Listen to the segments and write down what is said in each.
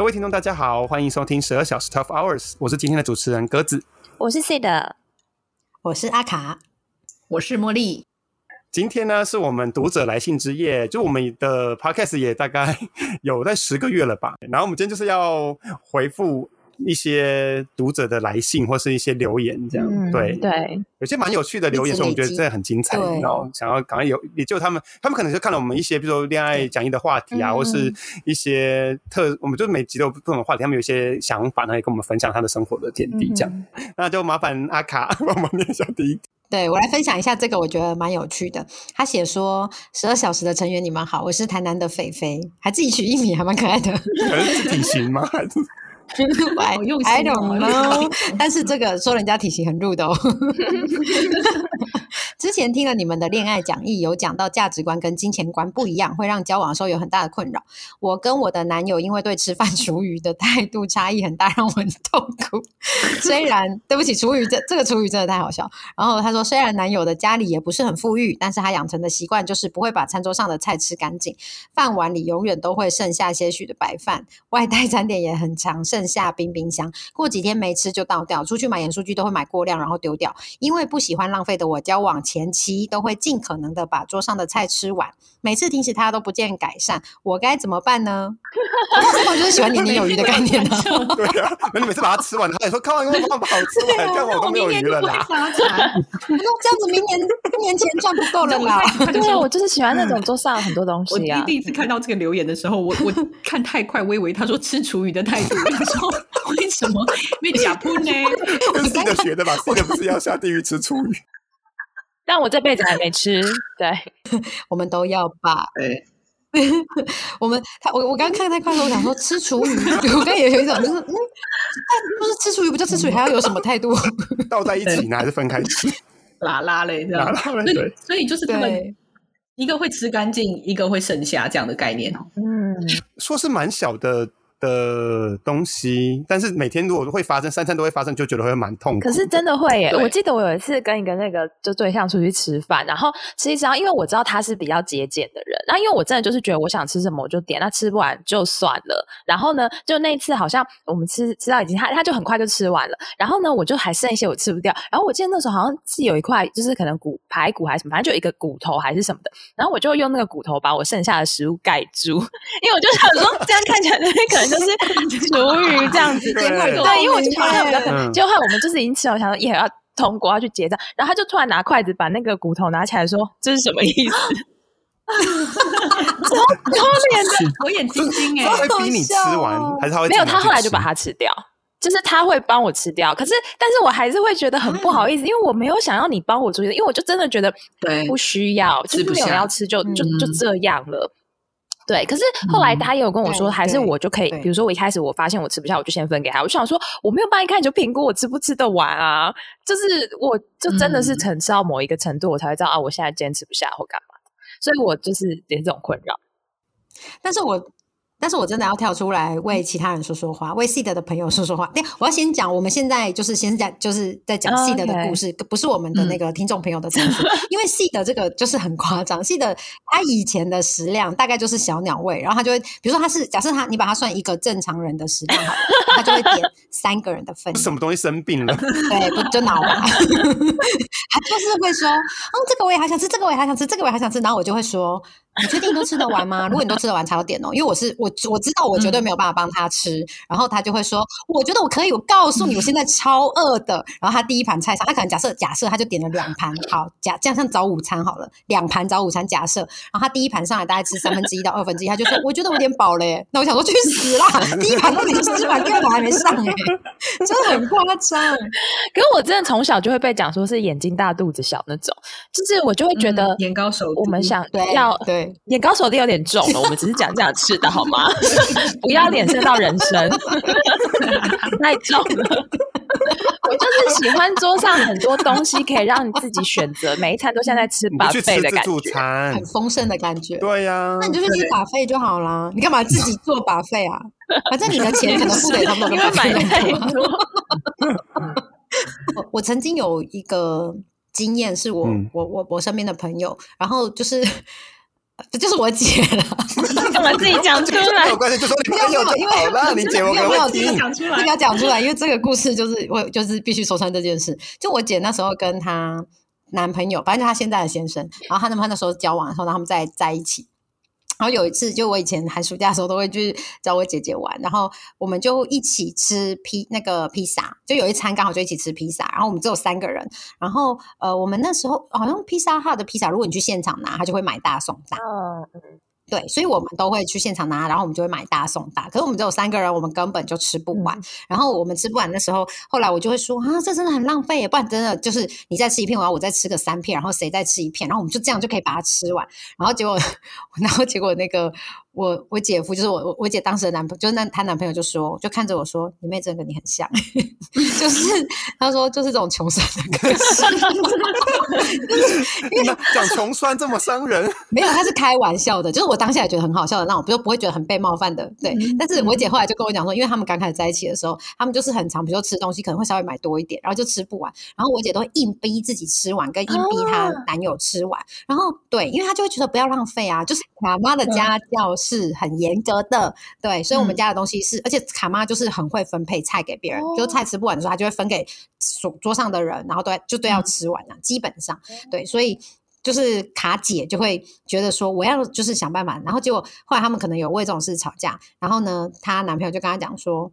各位听众，大家好，欢迎收听十二小时 Twelve Hours，我是今天的主持人鸽子，我是 C 的，我是阿卡，我是茉莉。今天呢，是我们读者来信之夜，就我们的 Podcast 也大概 有在十个月了吧，然后我们今天就是要回复。一些读者的来信或是一些留言，这样对对，有些蛮有趣的留言，所以我们觉得真的很精彩。然后想要赶快有，也就他们，他们可能就看了我们一些，比如说恋爱讲义的话题啊，或是一些特，我们就每集都有不同的话题，他们有一些想法，他也跟我们分享他的生活的点滴，这样。那就麻烦阿卡帮我们念一下第一。对我来分享一下这个，我觉得蛮有趣的。他写说：“十二小时的成员，你们好，我是台南的菲菲，还自己取艺名，还蛮可爱的。是体型吗？还 是？” I don't know，但是这个说人家体型很入的哦。之前听了你们的恋爱讲义，有讲到价值观跟金钱观不一样，会让交往的时候有很大的困扰。我跟我的男友因为对吃饭厨余的态度差异很大，让我很痛苦。虽然对不起，厨余这这个厨余真的太好笑。然后他说，虽然男友的家里也不是很富裕，但是他养成的习惯就是不会把餐桌上的菜吃干净，饭碗里永远都会剩下些许的白饭，外带餐点也很常剩下冰冰箱，过几天没吃就倒掉。出去买盐酥鸡都会买过量，然后丢掉。因为不喜欢浪费的我，交往。前期都会尽可能的把桌上的菜吃完，每次提醒他都不见改善，我该怎么办呢？我就是喜欢年年有余的概念呢。对啊，那你每次把它吃完，他也说看完以后不好吃，这样我都没有余了啦。那这样子明年明年钱赚不够了啦。对啊，我就是喜欢那种桌上很多东西啊。我第一次看到这个留言的时候，我我看太快，我以为他说吃厨余的态度，我说为什么没假铺呢？四个学的吧，四个不是要下地狱吃厨余。但我这辈子还没吃，对，我们都要吧。对，我们他我我刚刚看太快了，我想说吃厨余，我刚也有一种就是，嗯，不是吃厨余，不叫吃厨余，还要有什么态度？倒在一起呢，还是分开吃？拉拉嘞，这样。所以所以就是他们一个会吃干净，一个会剩下这样的概念哦。嗯，说是蛮小的。的东西，但是每天如果会发生，三餐都会发生，就觉得会蛮痛苦。可是真的会耶！我记得我有一次跟一个那个就对象出去吃饭，然后吃一吃，因为我知道他是比较节俭的人，那因为我真的就是觉得我想吃什么我就点，那吃不完就算了。然后呢，就那一次好像我们吃吃到已经他他就很快就吃完了，然后呢我就还剩一些我吃不掉。然后我记得那时候好像是有一块就是可能骨排骨还是什么，反正就一个骨头还是什么的。然后我就用那个骨头把我剩下的食物盖住，因为我就想说这样看起来可能。就是 厨余这样子，对，因为我就怕他们，就怕我们就是已经吃了，想说也要通过要去结账，然后他就突然拿筷子把那个骨头拿起来说：“这是什么意思？” 超丢脸的，火眼金睛哎！他会逼你吃完，还是他会没有？他后来就把它吃掉，就是他会帮我吃掉。可是，但是我还是会觉得很不好意思，因为我没有想要你帮我出去，因为我就真的觉得不需要，就是没有要吃，就就就这样了。对，可是后来他也有跟我说，还是我就可以，比如说我一开始我发现我吃不下，我就先分给他。我就想说，我没有办法一开始就评估我吃不吃得完啊，就是我就真的是承吃到某一个程度，我才会知道啊，我现在坚持不下或干嘛，所以我就是有这种困扰。但是我。但是我真的要跳出来为其他人说说话，为 seed 的朋友说说话。对，我要先讲，我们现在就是先讲，就是在讲 seed 的故事，不是我们的那个听众朋友的称呼。因为 seed 这个就是很夸张，seed 他以前的食量大概就是小鸟胃，然后他就会，比如说他是假设他你把他算一个正常人的食量，他就会点三个人的份。什么东西生病了？对，不就脑癌？他就是会说，嗯，这个我也好想吃，这个我也好想吃，这个我也好想吃，然后我就会说。你确定都吃得完吗？如果你都吃得完，才要点哦。因为我是我我知道我绝对没有办法帮他吃，然后他就会说，我觉得我可以。我告诉你，我现在超饿的。然后他第一盘菜上，他可能假设假设他就点了两盘，好假这样像早午餐好了，两盘早午餐假设。然后他第一盘上来大概吃三分之一到二分之一，他就说我觉得我有点饱嘞。那我想说去死啦！第一盘都已经吃完，第二盘还没上哎，真的很夸张。可是我真的从小就会被讲说是眼睛大肚子小那种，就是我就会觉得眼高手我们想要对。眼高手低有点重了，我们只是讲这样吃的好吗？不要脸射到人生，太重了。我就是喜欢桌上很多东西，可以让你自己选择，每一餐都像在吃把费的感觉，很丰盛的感觉。对呀，那你就去吃把费就好啦。你干嘛自己做把费啊？反正你的钱可能付给他们，因为买太多。我我曾经有一个经验，是我我我我身边的朋友，然后就是。这就是我姐了。干嘛自己讲出没来有？关系，就说你朋友就好了，你姐我没有听。讲出这个要讲出来，因为这个故事就是我就是必须说穿这件事。就我姐那时候跟她男朋友，反正就她现在的先生，然后她男朋友那时候交往的时候，然后他们在在一起。然后有一次，就我以前寒暑假的时候都会去找我姐姐玩，然后我们就一起吃披那个披萨，就有一餐刚好就一起吃披萨，然后我们只有三个人，然后呃，我们那时候好像披萨哈的披萨，如果你去现场拿，他就会买大送大，嗯，对，所以我们都会去现场拿，然后我们就会买大送大。可是我们只有三个人，我们根本就吃不完。然后我们吃不完的时候，后来我就会说啊，这真的很浪费耶，不然真的就是你再吃一片，我要我再吃个三片，然后谁再吃一片，然后我们就这样就可以把它吃完。然后结果，然后结果那个我我姐夫就是我我我姐当时的男朋友，就是那她男朋友就说，就看着我说，你妹真的跟你很像，就是他说就是这种穷酸的个性。那讲穷酸这么伤人，没有，他是开玩笑的，就是我当下也觉得很好笑的那种，就不会觉得很被冒犯的。对，但是我姐后来就跟我讲说，因为他们刚开始在一起的时候，他们就是很常，比如说吃东西可能会稍微买多一点，然后就吃不完，然后我姐都会硬逼自己吃完，跟硬逼她男友吃完。然后对，因为她就会觉得不要浪费啊，就是妈妈的家教是很严格的，对，所以我们家的东西是，而且卡妈就是很会分配菜给别人，就菜吃不完的时候，她就会分给桌桌上的人，然后都就都要吃完了，基本上对，所以。就是卡姐就会觉得说我要就是想办法，然后结果后来他们可能有为这种事吵架，然后呢，她男朋友就跟她讲说，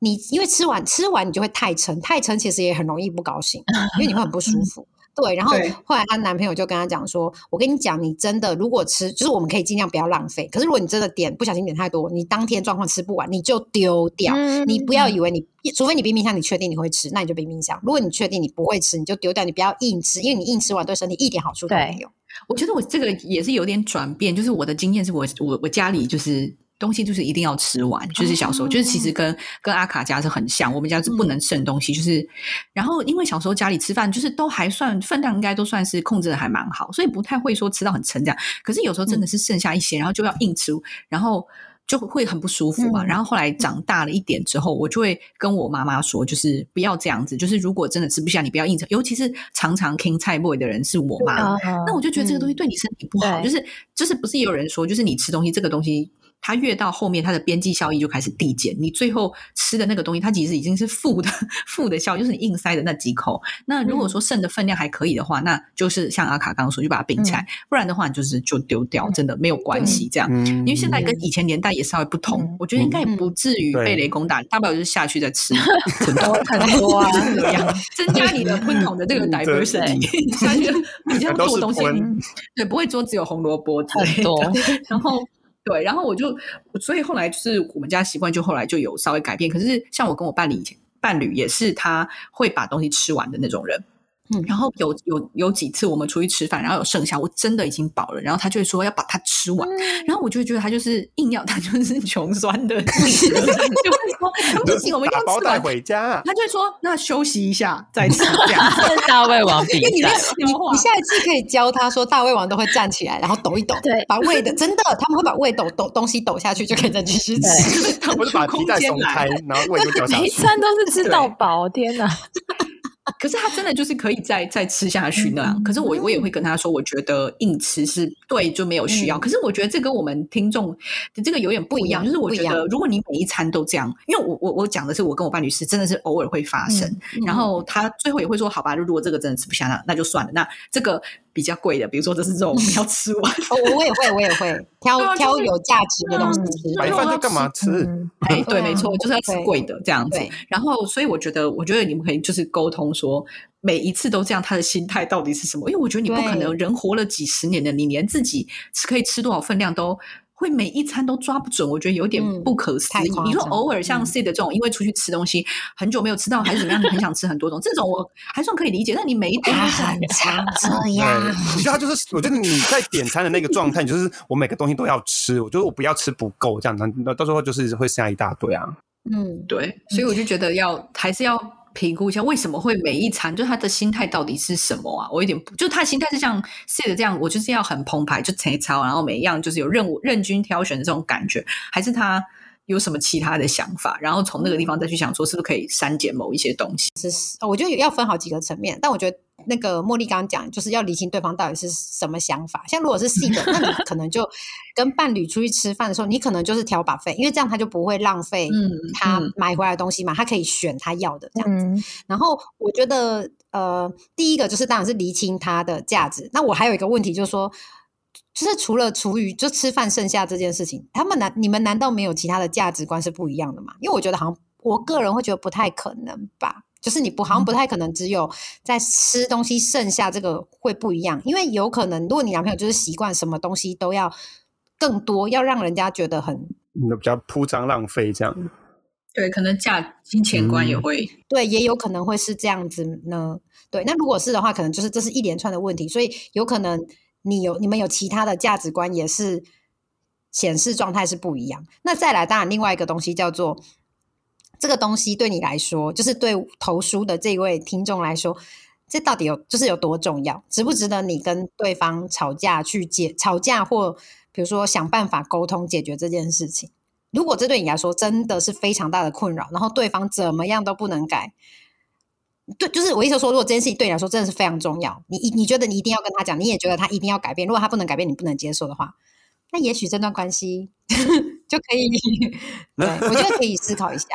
你因为吃完吃完你就会太撑，太撑其实也很容易不高兴，因为你会很不舒服。对，然后对。后来她男朋友就跟她讲说，我跟你讲，你真的如果吃，就是我们可以尽量不要浪费，可是如果你真的点不小心点太多，你当天状况吃不完，你就丢掉，嗯你不要以为你，除非你冰冰箱你确定你会吃，那你就冰冰箱；如果你确定你不会吃，你就丢掉，你不要硬吃，因为你硬吃完对身体一点好处都没有。我觉得我这个也是有点转变，就是我的经验是我我我家里就是东西就是一定要吃完，就是小时候、就是其实跟跟阿卡家是很像，我们家是不能剩东西，就是然后因为小时候家里吃饭就是都还算分量应该都算是控制的还蛮好，所以不太会说吃到很撑这样，可是有时候真的是剩下一些，然后就要硬吃，然后。就会很不舒服嘛。嗯然后后来长大了一点之后，我就会跟我妈妈说，就是不要这样子。就是如果真的吃不下，你不要硬吃。尤其是常常 king 菜 boy 的人是我妈，啊那我就觉得这个东西对你身体不好，对就是就是不是也有人说，就是你吃东西这个东西，它越到后面，它的边际效益就开始递减，你最后吃的那个东西，它其实已经是负的 负的效，就是你硬塞的那几口。那如果说剩的分量还可以的话，那就是像阿卡刚刚说，就把它冰起来，不然的话你就是就丢掉，真的没有关系这样。嗯，因为现在跟以前年代也稍微不同，嗯我觉得应该也不至于被雷公打，大不了就是下去再吃，很多很多啊，这样增加你的不同的这个嗯 diversity，下去比较都是做东西荤，对，不会说只有红萝卜之类的很多。然后对，然后我就，所以后来就是我们家习惯，就后来就有稍微改变。可是像我跟我伴侣以前伴侣也是，他会把东西吃完的那种人。嗯然后有有有几次我们出去吃饭，然后有剩下，我真的已经饱了，然后他就会说要把它吃完，然后我就会觉得他就是硬要，他就是穷酸的，就会说不行，我们要吃完。回家。他就会说那休息一下再吃这样。大胃王比赛，你你下一次可以教他说，大胃王都会站起来，然后抖一抖，对把胃的真的他们会把胃抖抖东西抖下去，就可以再继续吃。我就把皮带松开，然后胃就掉下每一。餐都是吃到饱，天哪！可是他真的就是可以再再吃下去那样。可是我我也会跟他说，我觉得硬吃是对，就没有需要。嗯可是我觉得这跟我们听众的这个有点不一样，就是我觉得如果你每一餐都这样，因为我我我讲的是我跟我伴侣是真的是偶尔会发生，嗯然后他最后也会说，好吧，如果这个真的吃不下，那那就算了。那这个比较贵的，比如说这是肉，我们要 吃完。哦，我我也会，我也会 挑啊就是挑有价值的东西吃。白饭就干嘛吃？嗯哎，对，没错，就是要吃贵的这样子。然后，所以我觉得，我觉得你们可以就是沟通说，每一次都这样，他的心态到底是什么？因为我觉得你不可能人活了几十年的，你连自己吃可以吃多少分量都。会每一餐都抓不准，我觉得有点嗯不可思议。你说偶尔像嗯 C 的这种，因为出去吃东西很久没有吃到，还是怎么样，你很想吃很多种，这种我 还算可以理解。但你每一天他都这样很常这对，样，我觉得他就是，我觉得你在点餐的那个状态，你就是我每个东西都要吃，我觉得我不要吃不够，这样到时候就是会剩下一大堆啊。嗯，对，所以我就觉得要还是要评估一下，为什么会每一餐，就他的心态到底是什么啊？我有点不，就他的心态是像 C 的这样，我就是要很澎湃，就切操，然后每一样就是有任务任君挑选的这种感觉，还是他有什么其他的想法，然后从那个地方再去想说是不是可以删减某一些东西。是，我觉得要分好几个层面，但我觉得那个茉莉刚刚讲，就是要理清对方到底是什么想法。像如果是性的，那你可能就 跟伴侣出去吃饭的时候，你可能就是挑把费，因为这样他就不会浪费他买回来的东西嘛，他可以选他要的这样子。然后我觉得，呃，第一个就是当然是厘清他的价值。那我还有一个问题就是说。就是除了厨余就吃饭剩下这件事情，他们难你们难道没有其他的价值观是不一样的吗？因为我觉得好像我个人会觉得不太可能吧。就是你不好像不太可能只有在吃东西剩下这个会不一样，因为有可能如果你男朋友就是习惯什么东西都要更多，要让人家觉得很比较铺张浪费这样。对，可能价金钱观也会对，也有可能会是这样子呢。对，那如果是的话，可能就是这是一连串的问题，所以有可能。你有你们有其他的价值观，也是显示状态是不一样。那再来，当然另外一个东西叫做这个东西对你来说，就是对投书的这位听众来说，这到底有就是有多重要，值不值得你跟对方吵架去解吵架，或比如说想办法沟通解决这件事情？如果这对你来说真的是非常大的困扰，然后对方怎么样都不能改。对，就是我意思说，如果这件事情对你来说真的是非常重要，你你觉得你一定要跟他讲，你也觉得他一定要改变。如果他不能改变，你不能接受的话，那也许这段关系 就可以，对我觉得可以思考一下。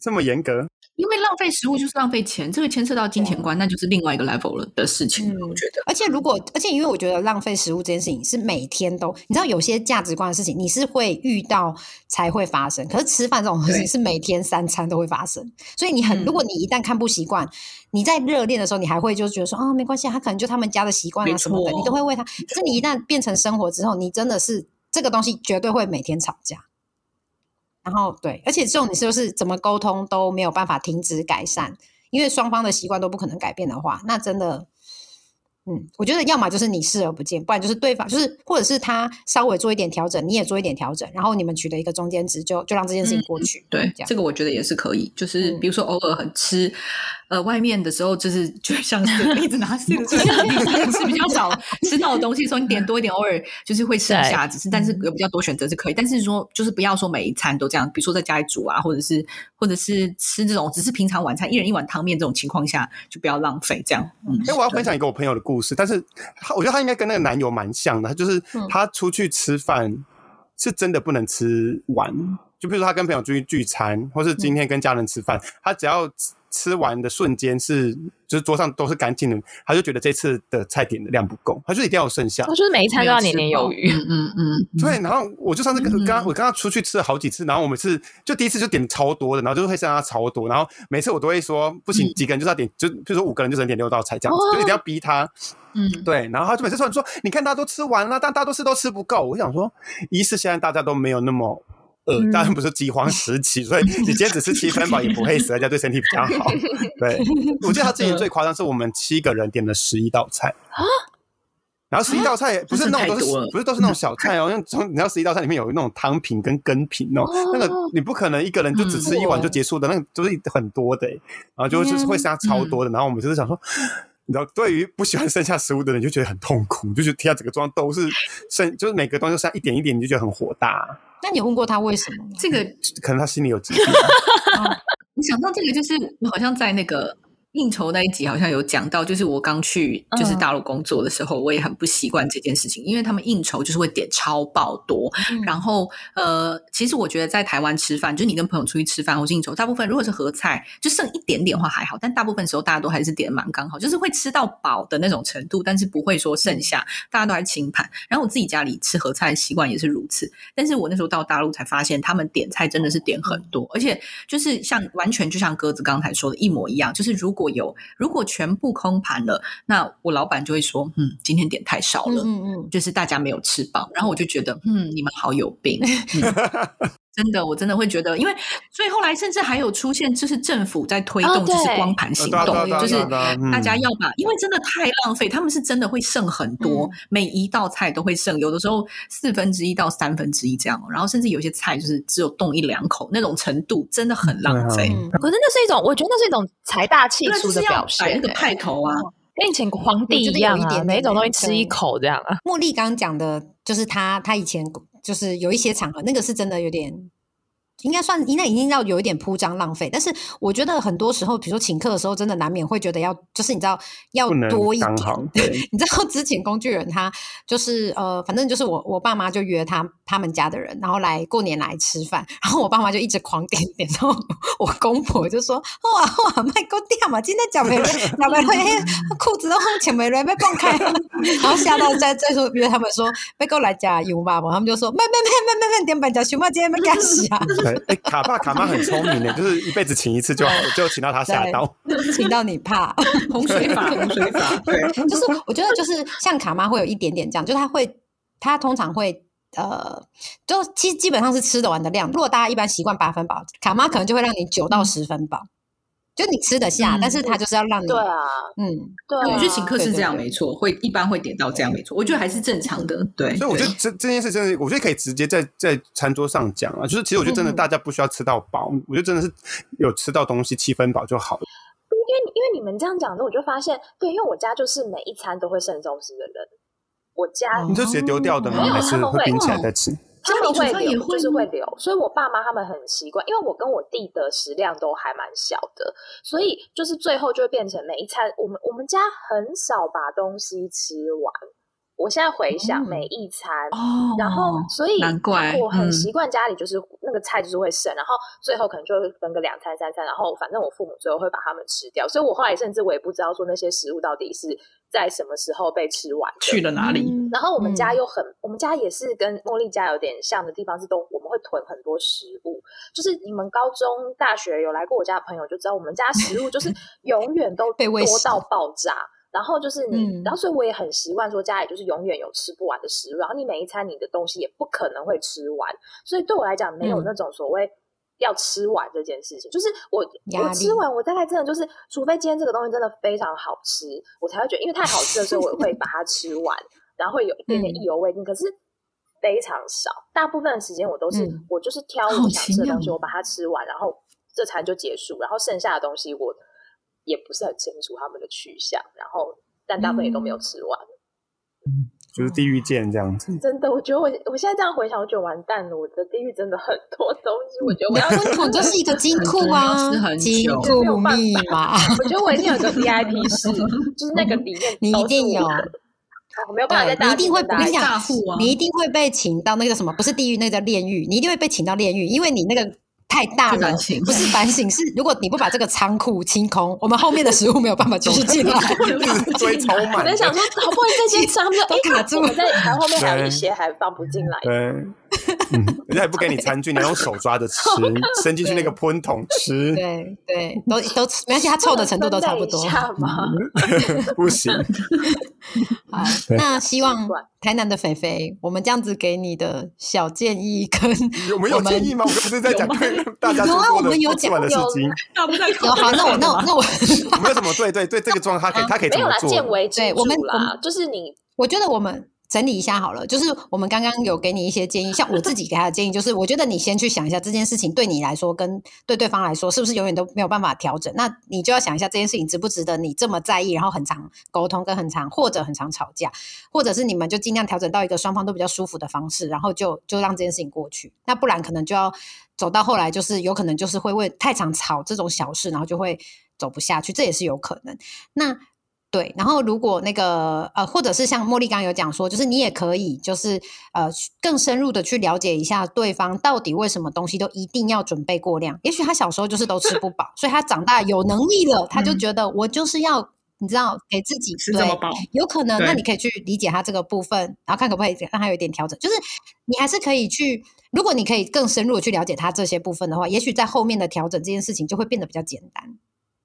这么严格？因为浪费食物就是浪费钱，这个牵涉到金钱观，那就是另外一个 level 了的事情。我觉得，而且如果，而且因为我觉得浪费食物这件事情是每天都，你知道有些价值观的事情，你是会遇到才会发生。可是吃饭这种东西是每天三餐都会发生，所以你很，如果你一旦看不习惯，你在热恋的时候，你还会就觉得说啊，没关系，他可能就他们家的习惯啊什么的，你都会为他。可是你一旦变成生活之后，你真的是这个东西绝对会每天吵架。然后对，而且这种你就是怎么沟通都没有办法停止改善，因为双方的习惯都不可能改变的话，那真的，嗯，我觉得要么就是你视而不见，不然就是对方就是或者是他稍微做一点调整，你也做一点调整，然后你们取得一个中间值，就就让这件事情过去。对，这个我觉得也是可以，就是比如说偶尔很吃。呃，外面的时候就是就像是一直拿 吃的，吃比较少吃到的东西，说你点多一点，偶尔就是会剩下，只是但是有比较多选择是可以，但是说就是不要说每一餐都这样，比如说在家里煮啊，或者是或者是吃这种只是平常晚餐一人一碗汤面这种情况下，就不要浪费这样。嗯，哎，我要分享一个我朋友的故事，但是我觉得他应该跟那个男友蛮像的，就是他出去吃饭是真的不能吃完，就比如说他跟朋友出去聚餐，或是今天跟家人吃饭，他只要。吃完的瞬间是，就是桌上都是干净的，他就觉得这次的菜点的量不够，他就一定要剩下。他就是每一餐都要年年有余。嗯嗯，对。然后我就上次跟刚我跟他出去吃了好几次，然后我每次就第一次就点超多的，然后就会剩下超多，然后每次我都会说不行，几个人就是要点，就比如说五个人就只能点六道菜这样子，就一定要逼他。嗯，对。然后他就每次突然说，你看大家都吃完了，但大多数都吃不够。我想说，一是现在大家都没有那么。呃，当然不是饥荒时期，所以你今天只吃七分饱也不会死，而且对身体比较好。对，我记得他之前最夸张是我们七个人点了十一道菜。啊，然后十一道菜不是那种都是不是都是那种小菜哦，像从你知道十一道菜里面有那种汤品跟羹品哦，那个你不可能一个人就只吃一碗就结束的，那个就是很多的，然后就就是会剩下超多的，然后我们就是想说。你知道，对于不喜欢剩下食物的人，就觉得很痛苦，就觉得天下整个桌上都是剩，就是每个东西都剩一点一点，你就觉得很火大。那你问过他为什么？这个可能他心里有疾病。我想到这个，就是我好像在那个。应酬那一集好像有讲到，就是我刚去就是大陆工作的时候，我也很不习惯这件事情，因为他们应酬就是会点超爆多，然后呃，其实我觉得在台湾吃饭，就是你跟朋友出去吃饭或应酬，大部分如果是合菜，就剩一点点话还好，但大部分时候大家都还是点蛮刚好，就是会吃到饱的那种程度，但是不会说剩下，大家都还清盘。然后我自己家里吃合菜的习惯也是如此，但是我那时候到大陆才发现，他们点菜真的是点很多，而且就是像完全就像鸽子刚才说的一模一样，就是如果有如果全部空盘了，那我老板就会说：“嗯，今天点太少了，嗯嗯，就是大家没有吃饱。”然后我就觉得：“嗯，你们好有病。”真的，我真的会觉得，因为所以后来甚至还有出现，就是政府在推动就是光盘行动，就是大家要把，因为真的太浪费，他们是真的会剩很多，每一道菜都会剩，有的时候四分之一到三分之一这样，然后甚至有些菜就是只有动一两口那种程度，真的很浪费。可是那是一种，我觉得那是一种财大气粗的表现，那个派头啊，跟以前皇帝一样啊，每一种东西吃一口这样啊。茉莉刚刚讲的，就是他他以前。就是有一些场合，那个是真的有点应该算，应该已经要有一点铺张浪费。但是我觉得很多时候，比如说请客的时候，真的难免会觉得要，就是你知道要多一点。你知道之前工具人他就是呃，反正就是我我爸妈就约他他们家的人，然后来过年来吃饭，然后我爸妈就一直狂点点，然后我公婆就说哇哇卖够掉嘛，今天脚没了，脚没了，裤子都前没了，被放开，然后吓到再 再说约他们说被够来加油吧，他们就说没没没没没没点板脚，熊猫今天没干洗啊。哎，卡爸卡妈很聪明的，就是一辈子请一次就好，就请到他吓到，请到你怕 洪水法，洪水法，对，就是我觉得就是像卡妈会有一点点这样，就是他会，他通常会呃，就其实基本上是吃得完的量。如果大家一般习惯八分饱，卡妈可能就会让你九到十分饱。就你吃得下，但是他就是要让你对啊，嗯，对，我觉得请客是这样没错，会一般会点到这样没错，我觉得还是正常的，对。所以我觉得这这件事真的，我觉得可以直接在在餐桌上讲啊，就是其实我觉得真的大家不需要吃到饱，我觉得真的是有吃到东西七分饱就好了。因为因为你们这样讲之后，我就发现，对，因为我家就是每一餐都会剩东西的人，我家你就直接丢掉的吗？还是会冰起来再吃？他们会留，就是会留，所以我爸妈他们很习惯，因为我跟我弟的食量都还蛮小的，所以就是最后就会变成每一餐，我们我们家很少把东西吃完。我现在回想每一餐，然后所以难怪我很习惯家里就是那个菜就是会剩，然后最后可能就会分个两餐三餐，然后反正我父母最后会把它们吃掉，所以我后来甚至我也不知道说那些食物到底是在什么时候被吃完，去了哪里。然后我们家又很，我们家也是跟茉莉家有点像的地方是都我们会囤很多食物，就是你们高中大学有来过我家的朋友就知道，我们家食物就是 永远都多到爆炸。然后就是你，然后所以我也很习惯说家里就是永远有吃不完的食物，然后你每一餐你的东西也不可能会吃完，所以对我来讲没有那种所谓要吃完这件事情。就是我我吃完，我大概真的就是，除非今天这个东西真的非常好吃，我才会觉得，因为太好吃的时候我会把它吃完，然后会有一点点意犹未尽。可是非常少，大部分的时间我都是我就是挑我想吃的东西，我把它吃完，然后这餐就结束，然后剩下的东西我。也不是很清楚他们的去向，然后但大部分也都没有吃完，嗯，就是地狱见这样子。真的，我觉得我我现在这样回想，我觉得完蛋了，我的地狱真的很多东西。我觉得我要温桶就是一个金库啊，金库密码。我觉得我一定有个 VIP 室，就是那个里面 你一定有，我没有办法在大你一定会跟你讲，你一定会被请到那个什么，不是地狱，那个叫炼狱，你一定会被请到炼狱，因为你那个。太大了，不是反省，是如果你不把这个仓库清空，我们后面的食物没有办法继续 进来，堆超满。我在想说，好不容易这些仓 都卡住了，在然后面还有一些还放不进来。对，人家也不给你餐具，你用手抓着吃，伸进去那个喷桶吃。对对，都都没关系，它臭的程度都差不多。不行。好，那希望台南的肥肥，我们这样子给你的小建议跟有没有建议吗？我们不是在讲大家有啊，我们有讲的事情。有好，那我那我那我没有什么对对对这个状态，他可以他可以怎么做？对，我们就是你，我觉得我们。整理一下好了，就是我们刚刚有给你一些建议，像我自己给他的建议，就是我觉得你先去想一下这件事情对你来说跟对对方来说是不是永远都没有办法调整，那你就要想一下这件事情值不值得你这么在意，然后很长沟通跟很长或者很长吵架，或者是你们就尽量调整到一个双方都比较舒服的方式，然后就就让这件事情过去，那不然可能就要走到后来，就是有可能就是会为太常吵这种小事，然后就会走不下去，这也是有可能。那对，然后如果那个呃，或者是像茉莉刚有讲说，就是你也可以，就是呃，更深入的去了解一下对方到底为什么东西都一定要准备过量。也许他小时候就是都吃不饱，所以他长大有能力了，他就觉得我就是要，你知道，给自己吃这么饱。有可能，那你可以去理解他这个部分，然后看可不可以让他有一点调整。就是你还是可以去，如果你可以更深入的去了解他这些部分的话，也许在后面的调整这件事情就会变得比较简单，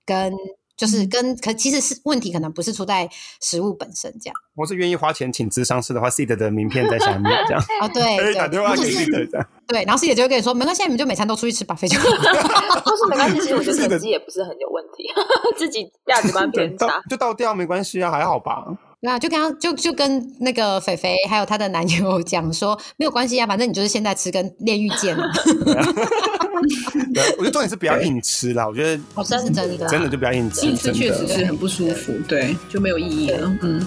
跟。就是跟可其实是问题，可能不是出在食物本身这样。我是愿意花钱请智商师的话，seed 的名片在下面这样。哦，对，可以打电话给 seed 这样。对，然后 seed 就会跟你说，没关系，你们就每餐都出去吃吧，非常。都是没关系，其实我觉得自己也不是很有问题，自己价值观偏差，就倒掉没关系啊，还好吧。对啊，就跟他就就跟那个肥肥还有她的男友 讲说，没有关系啊，反正你就是现在吃跟炼狱见了。对，我觉得重点是不要硬吃啦。我觉得哦，这是真的，真的就不要硬吃，硬吃确实是很不舒服，对，就没有意义了。嗯。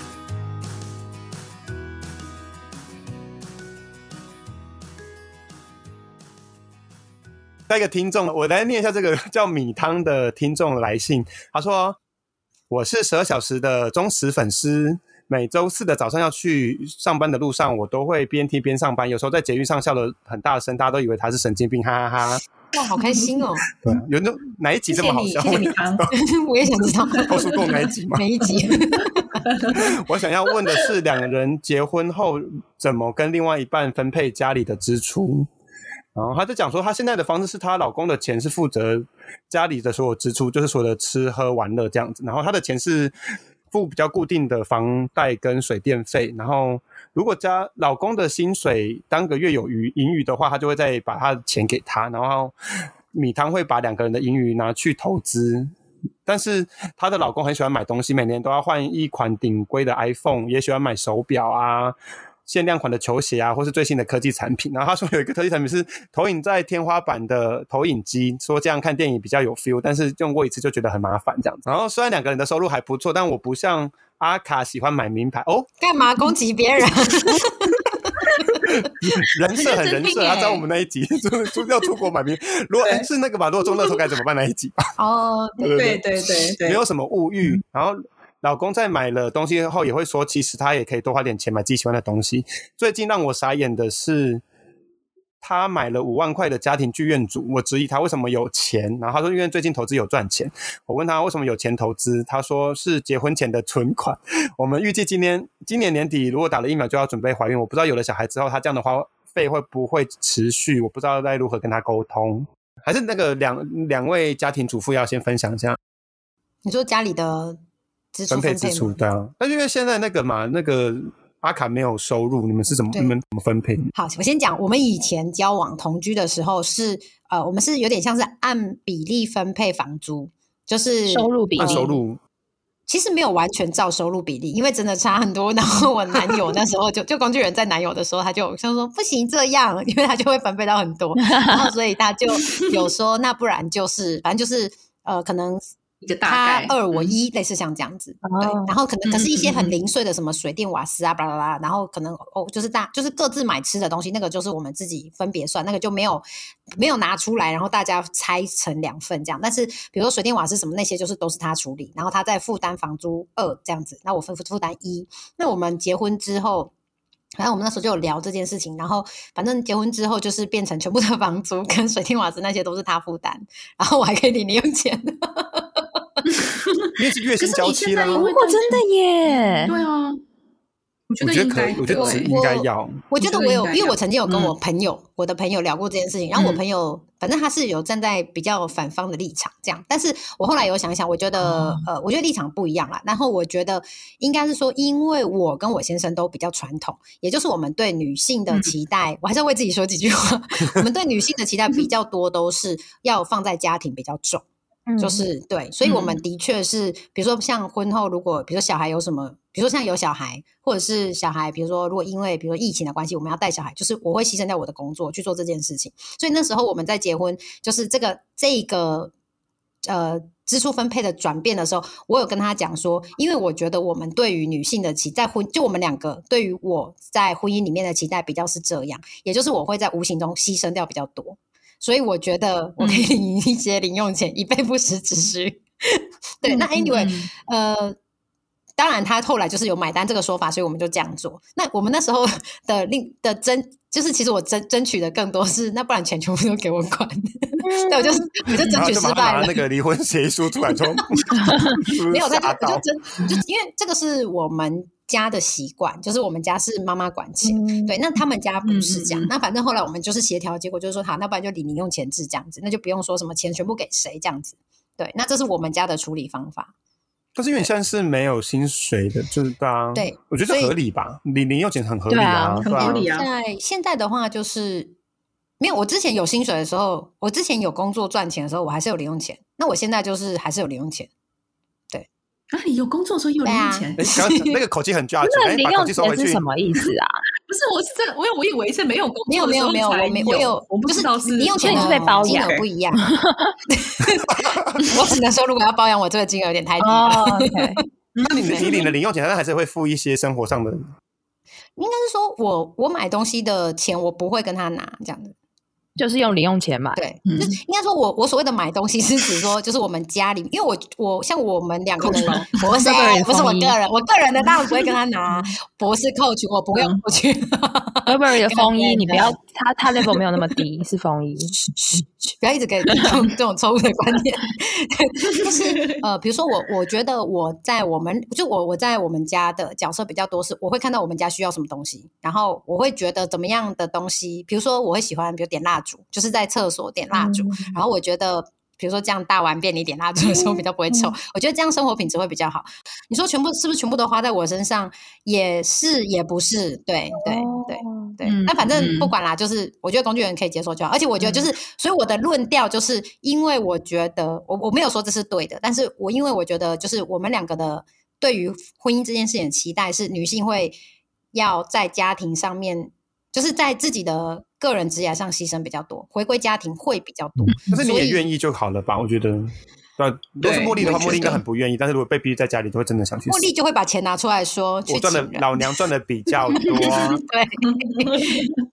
下一个听众，我来念一下这个 叫米汤的听众来信。他说：“我是十二小时的忠实粉丝，每周四的早上要去上班的路上，我都会边听边上班。有时候在捷运上笑的很大声，大家都以为他是神经病，哈哈哈。哇，好开心哦！对，有那哪一集这么好笑？我也想知道高速共哪一集吗？每一集。我想要问的是，两个人结婚后怎么跟另外一半分配家里的支出？然后他就讲说，她现在的方式是她老公的钱是负责家里的所有支出，就是所有的吃喝玩乐这样子。然后她的钱是付比较固定的房贷跟水电费。然后如果家老公的薪水当个月有余盈余的话，他就会再把他的钱给他。然后米汤会把两个人的盈余拿去投资。但是她的老公很喜欢买东西，每年都要换一款顶规的 iPhone，也喜欢买手表啊。限量款的球鞋啊，或是最新的科技产品。然后他说有一个科技产品是投影在天花板的投影机，说这样看电影比较有 feel，但是用过一次就觉得很麻烦这样子。然后虽然两个人的收入还不错，但我不像阿卡喜欢买名牌哦。干嘛攻击别人？人设很人设，他在我们那一集 就就要出国买名。如果是那个吧，如果中乐透该怎么办那一集？哦，对对对对，没有什么物欲，然后。老公在买了东西后也会说，其实他也可以多花点钱买自己喜欢的东西。最近让我傻眼的是，他买了五万块的家庭剧院组，我质疑他为什么有钱，然后他说因为最近投资有赚钱。我问他为什么有钱投资，他说是结婚前的存款。我们预计今年今年年底如果打了疫苗就要准备怀孕，我不知道有了小孩之后他这样的花费会不会持续，我不知道该如何跟他沟通。还是那个两两位家庭主妇要先分享一下，你说家里的。分配支出对啊，但因为现在那个嘛，那个阿卡没有收入，你们是怎么你们怎么分配？好，我先讲，我们以前交往同居的时候是呃，我们是有点像是按比例分配房租，就是收入比例收入，其实没有完全照收入比例，因为真的差很多。然后我男友那时候就 就工具人在男友的时候，他就像说不行这样，因为他就会分配到很多，然后所以他就有说 那不然就是反正就是呃可能。他二我一，类似像这样子，对，然后可能可是一些很零碎的什么水电瓦斯啊，巴拉巴拉，然后可能哦，就是大就是各自买吃的东西，那个就是我们自己分别算，那个就没有没有拿出来，然后大家拆成两份这样。但是比如说水电瓦斯什么那些，就是都是他处理，然后他在负担房租二这样子，那我分负担一。那我们结婚之后。反正我们那时候就有聊这件事情，然后反正结婚之后就是变成全部的房租跟水电瓦斯那些都是他负担，然后我还可以领零用钱。因为是月薪交期了，真的耶！对啊。我觉得可以，我觉得应该要。我觉得我有，因为我曾经有跟我朋友，我的朋友聊过这件事情。然后我朋友，反正他是有站在比较反方的立场，这样。但是我后来有想一想，我觉得，呃，我觉得立场不一样啦。然后我觉得应该是说，因为我跟我先生都比较传统，也就是我们对女性的期待，我还是要为自己说几句话。我们对女性的期待比较多，都是要放在家庭比较重。就是对，所以我们的确是，比如说像婚后，如果比如说小孩有什么，比如说像有小孩，或者是小孩，比如说如果因为比如说疫情的关系，我们要带小孩，就是我会牺牲掉我的工作去做这件事情。所以那时候我们在结婚，就是这个这个呃支出分配的转变的时候，我有跟他讲说，因为我觉得我们对于女性的期在婚，就我们两个对于我在婚姻里面的期待比较是这样，也就是我会在无形中牺牲掉比较多。所以我觉得我可以领一些零用钱以备不时之需。对，那 anyway，呃，当然他后来就是有买单这个说法，所以我们就这样做。那我们那时候的另的争，就是其实我争争取的更多是，那不然钱全部都给我管。对，我就我就争取失败了。那个离婚协议书出来说，没有，他就我就争，就因为这个是我们。家的习惯就是我们家是妈妈管钱，对，那他们家不是这样。那反正后来我们就是协调，结果就是说好，那不然就领零用钱制这样子，那就不用说什么钱全部给谁这样子。对，那这是我们家的处理方法。但是因为现在是没有薪水的，就是当对，我觉得合理吧，领零用钱很合理啊，很合理啊。在现在的话，就是没有我之前有薪水的时候，我之前有工作赚钱的时候，我还是有零用钱。那我现在就是还是有零用钱。啊，你有工作的时候有零用钱？那个口气很 judge，那零用钱是什么意思啊？不是，我是这，我我以为是没有工作，没有没有没有，我没我有，我不知道是零用钱是被包养不一样。我只能说，如果要包养我，这个金额有点太低了。那你你领的零用钱，但还是会付一些生活上的。应该是说我我买东西的钱，我不会跟他拿这样的。就是用零用钱买。对，就应该说我我所谓的买东西是指说，就是我们家里，因为我我像我们两个 人，不是不是我个人，我个人的当然不会跟他拿，博士 Coach，我不会 Coach。Burberry 的风衣，你不要，他他 level 没有那么低，是风衣，不要一直给这种这种错误的观念。就是呃，比如说我，我觉得我在我们就我我在我们家的角色比较多，是我会看到我们家需要什么东西，然后我会觉得怎么样的东西，比如说我会喜欢，比如点蜡烛，就是在厕所点蜡烛，然后我觉得。比如说这样大完便你点蜡烛的时候比较不会臭，我觉得这样生活品质会比较好。你说全部是不是全部都花在我身上？也是也不是，对对对对。那反正不管啦，就是我觉得工具人可以接受就好。而且我觉得就是，所以我的论调就是，因为我觉得我我没有说这是对的，但是我因为我觉得就是我们两个的对于婚姻这件事情的期待是女性会要在家庭上面，就是在自己的。个人职业上牺牲比较多，回归家庭会比较多。可是你也愿意就好了吧？我觉得，对，如果是茉莉的话，茉莉应该很不愿意。但是如果被逼在家里，就会真的想去。茉莉就会把钱拿出来说，我赚的老娘赚的比较 多。对，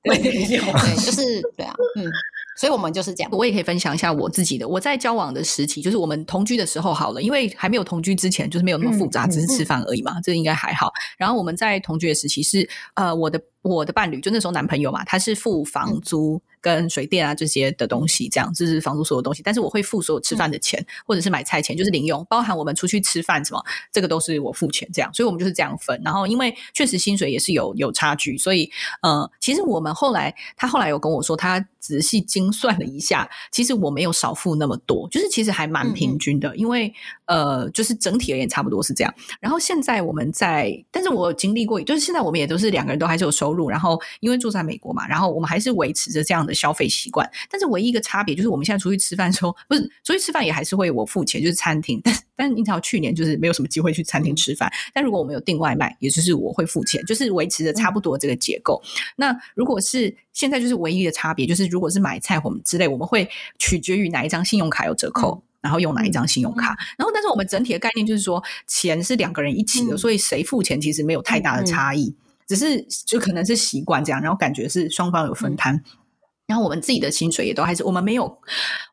对，就是对啊，嗯。所以我们就是这样。我也可以分享一下我自己的。我在交往的时期，就是我们同居的时候好了，因为还没有同居之前，就是没有那么复杂，只是吃饭而已嘛，这应该还好。然后我们在同居的时期是，呃，我的我的伴侣就那时候男朋友嘛，他是付房租。跟水电啊这些的东西，这样就是房租所有东西，但是我会付所有吃饭的钱，或者是买菜钱，就是零用，包含我们出去吃饭什么，这个都是我付钱，这样，所以我们就是这样分。然后因为确实薪水也是有有差距，所以呃，其实我们后来他后来有跟我说，他仔细精算了一下，其实我没有少付那么多，就是其实还蛮平均的，因为呃，就是整体而言差不多是这样。然后现在我们在，但是我经历过，就是现在我们也都是两个人都还是有收入，然后因为住在美国嘛，然后我们还是维持着这样的。消费习惯，但是唯一一个差别就是我们现在出去吃饭的时候，不是出去吃饭也还是会我付钱，就是餐厅。但但是你知道去年就是没有什么机会去餐厅吃饭。但如果我们有订外卖，也就是我会付钱，就是维持着差不多这个结构。那如果是现在就是唯一的差别，就是如果是买菜或之类，我们会取决于哪一张信用卡有折扣，然后用哪一张信用卡。然后，但是我们整体的概念就是说，钱是两个人一起的，所以谁付钱其实没有太大的差异，只是就可能是习惯这样，然后感觉是双方有分摊。然后我们自己的薪水也都还是我们没有，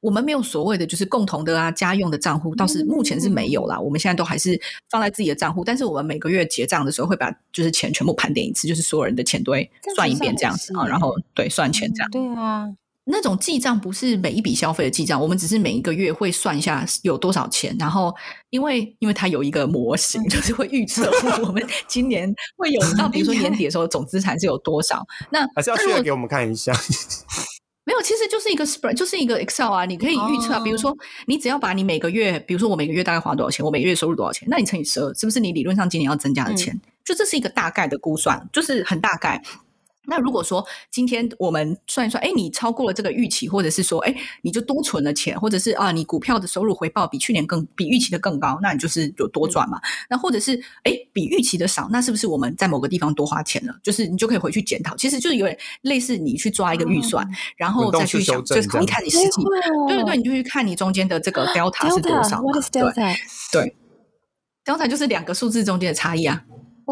我们没有所谓的就是共同的啊家用的账户，倒是目前是没有啦。我们现在都还是放在自己的账户，但是我们每个月结账的时候会把就是钱全部盘点一次，就是所有人的钱都会算一遍这样子啊，然后对算钱这样。对啊。那种记账不是每一笔消费的记账，我们只是每一个月会算一下有多少钱，然后因为因为它有一个模型，就是会预测我们 今年会有到，比如说年底的时候总资产是有多少。那还是要需要给我们看一下。没有，其实就是一个 spread，就是一个 Excel 啊，你可以预测啊。比如说，你只要把你每个月，比如说我每个月大概花多少钱，我每个月收入多少钱，那你乘以十二，是不是你理论上今年要增加的钱？就这是一个大概的估算，就是很大概。那如果说今天我们算一算，哎，你超过了这个预期，或者是说，哎，你就多存了钱，或者是啊，你股票的收入回报比去年更比预期的更高，那你就是有多赚嘛？那或者是哎，比预期的少，那是不是我们在某个地方多花钱了？就是你就可以回去检讨，其实就是有点类似你去抓一个预算，然后再去想，就是你看你实际，对对对，你就去看你中间的这个 delta 是多少嘛？对对，delta 就是两个数字中间的差异啊。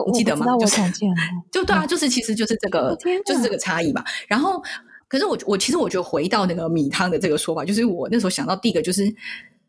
你记得吗？我看见了，就对啊，就是其实就是这个，就是这个差异嘛。然后，可是我我其实我觉得回到那个米汤的这个说法，就是我那时候想到第一个就是，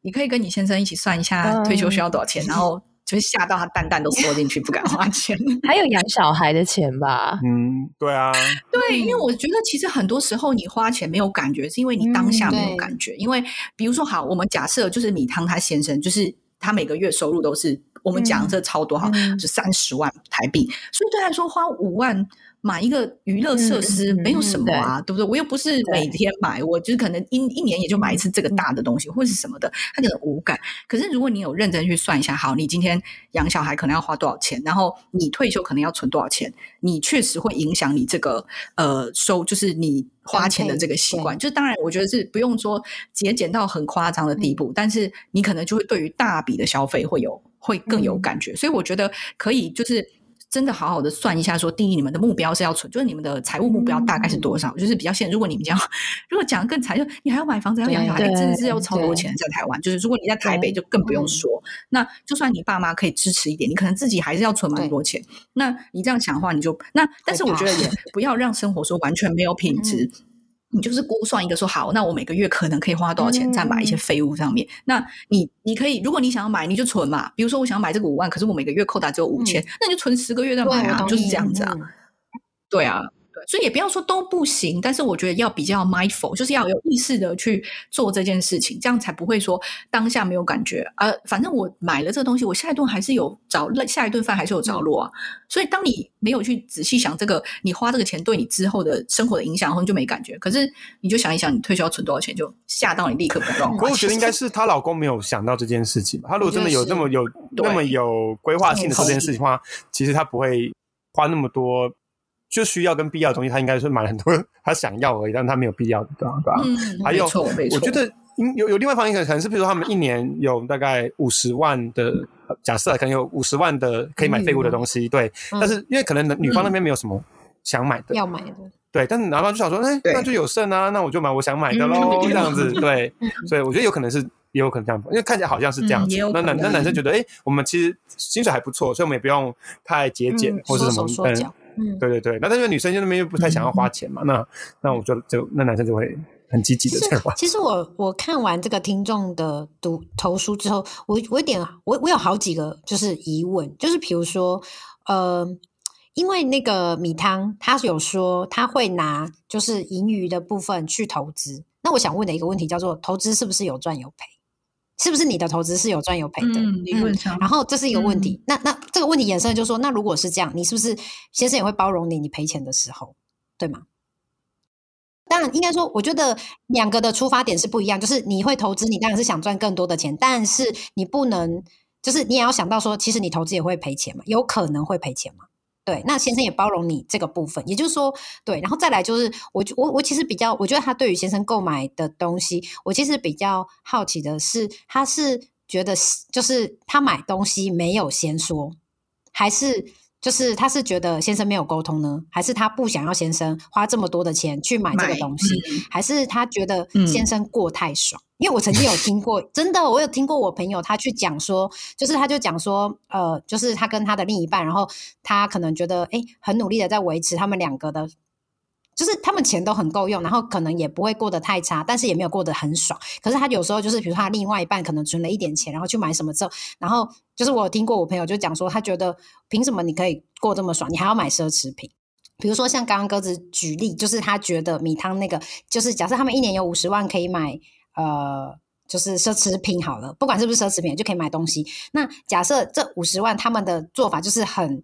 你可以跟你先生一起算一下退休需要多少钱，然后就是吓到他蛋蛋都缩进去不敢花钱，还有养小孩的钱吧？嗯，对啊，对，因为我觉得其实很多时候你花钱没有感觉，是因为你当下没有感觉。因为比如说，好，我们假设就是米汤他先生，就是他每个月收入都是。我们讲这超多哈，是三十万台币，所以对他来说花五万买一个娱乐设施没有什么啊，对不对？我又不是每天买，我就是可能一一年也就买一次这个大的东西或者是什么的，他可能无感。可是如果你有认真去算一下，好，你今天养小孩可能要花多少钱，然后你退休可能要存多少钱，你确实会影响你这个呃收，就是你花钱的这个习惯。就当然，我觉得是不用说节俭到很夸张的地步，但是你可能就会对于大笔的消费会有。会更有感觉，所以我觉得可以，就是真的好好的算一下，说定义你们的目标是要存，就是你们的财务目标大概是多少，就是比较现。如果你们这样，如果讲更惨，就你还要买房子，要养小孩，真的是要超多钱在台湾。就是如果你在台北，就更不用说。那就算你爸妈可以支持一点，你可能自己还是要存蛮多钱。那你这样想的话，你就那，但是我觉得也不要让生活说完全没有品质。你就是估算一个说好，那我每个月可能可以花多少钱在买一些废物上面。那你你可以，如果你想要买，你就存嘛。比如说我想要买这个五万，可是我每个月扣打只有五千，那你就存十个月再买啊，就是这样子啊。对啊。所以也不要说都不行，但是我觉得要比较 mindful，就是要有意识的去做这件事情，这样才不会说当下没有感觉。呃，反正我买了这个东西，我下一顿还是有着下一顿饭还是有着落啊。所以当你没有去仔细想这个，你花这个钱对你之后的生活的影响然后，你就没感觉。可是你就想一想，你退休要存多少钱，就吓到你立刻不乱花。我觉得应该是她老公没有想到这件事情吧。她如果真的有那么有那么有规划性的做这件事情的话，其实她不会花那么多。就需要跟必要的东西，他应该是买很多他想要而已，但他没有必要的，对吧？嗯，还有，我觉得有有另外一方面可能是，比如说他们一年有大概五十万的假设，可能有五十万的可以买废物的东西，对。但是因为可能女方那边没有什么想买的，要买的，对。但是男方就想说，哎，那就有剩啊，那我就买我想买的喽，这样子，对。所以我觉得有可能是，也有可能这样，因为看起来好像是这样子。那男那男生觉得，哎，我们其实薪水还不错，所以我们也不用太节俭或者什么。嗯，对对对，那但是女生就那边又不太想要花钱嘛，那那我就就那男生就会很积极的在花。其实我我看完这个听众的读投书之后，我我有点我我有好几个就是疑问，就是比如说呃，因为那个米汤他有说他会拿就是盈余的部分去投资，那我想问的一个问题叫做投资是不是有赚有赔？是不是你的投资是有赚有赔的？理论上，然后这是一个问题。那那这个问题衍生就是说，那如果是这样，你是不是先生也会包容你？你赔钱的时候，对吗？当然，应该说，我觉得两个的出发点是不一样。就是你会投资，你当然是想赚更多的钱，但是你不能，就是你也要想到说，其实你投资也会赔钱嘛，有可能会赔钱嘛。对，那先生也包容你这个部分，也就是说，对，然后再来就是我我我其实比较，我觉得他对于先生购买的东西，我其实比较好奇的是，他是觉得就是他买东西没有先说，还是就是他是觉得先生没有沟通呢，还是他不想要先生花这么多的钱去买这个东西，还是他觉得先生过太爽？因为我曾经有听过，真的，我有听过我朋友他去讲说，就是他就讲说，呃，就是他跟他的另一半，然后他可能觉得，哎，很努力的在维持他们两个的，就是他们钱都很够用，然后可能也不会过得太差，但是也没有过得很爽。可是他有时候就是，比如他另外一半可能存了一点钱，然后去买什么之后，然后就是我听过我朋友就讲说，他觉得凭什么你可以过这么爽，你还要买奢侈品？比如说像刚刚鸽子举例，就是他觉得米汤那个，就是假设他们一年有五十万可以买。呃，就是奢侈品好了，不管是不是奢侈品，就可以买东西。那假设这五十万，他们的做法就是很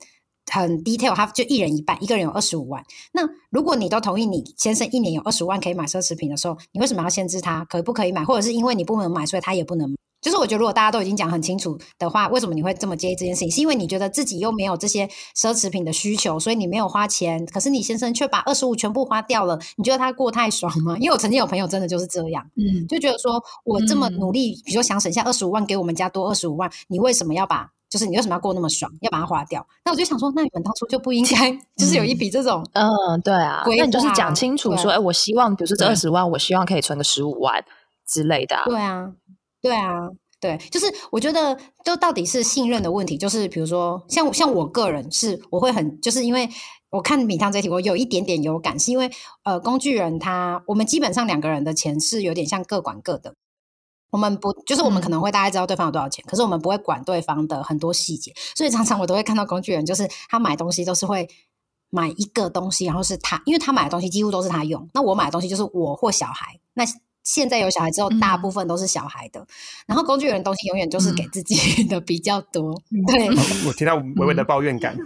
很 detail，他就一人一半，一个人有二十五万。那如果你都同意，你先生一年有二十五万可以买奢侈品的时候，你为什么要限制他可不可以买？或者是因为你不能买，所以他也不能？就是我觉得，如果大家都已经讲很清楚的话，为什么你会这么介意这件事情？是因为你觉得自己又没有这些奢侈品的需求，所以你没有花钱。可是你先生却把二十五全部花掉了，你觉得他过太爽吗？因为我曾经有朋友真的就是这样，嗯，就觉得说我这么努力，比如说想省下二十五万给我们家多二十五万，你为什么要把？就是你为什么要过那么爽，要把它花掉？那我就想说，那你们当初就不应该，就是有一笔这种，嗯，对啊，那你就是讲清楚说，哎，我希望，比如说这二十万，我希望可以存个十五万之类的。对啊，对啊。对，就是我觉得，就到底是信任的问题。就是比如说，像像我个人是，我会很，就是因为我看米汤这题，我有一点点有感，是因为呃，工具人他，我们基本上两个人的钱是有点像各管各的。我们不，就是我们可能会大概知道对方有多少钱，可是我们不会管对方的很多细节。所以常常我都会看到工具人，就是他买东西都是会买一个东西，然后是他，因为他买的东西几乎都是他用。那我买的东西就是我或小孩。那现在有小孩之后，大部分都是小孩的，然后工具人东西永远就是给自己的比较多。对，我听到微微的抱怨感。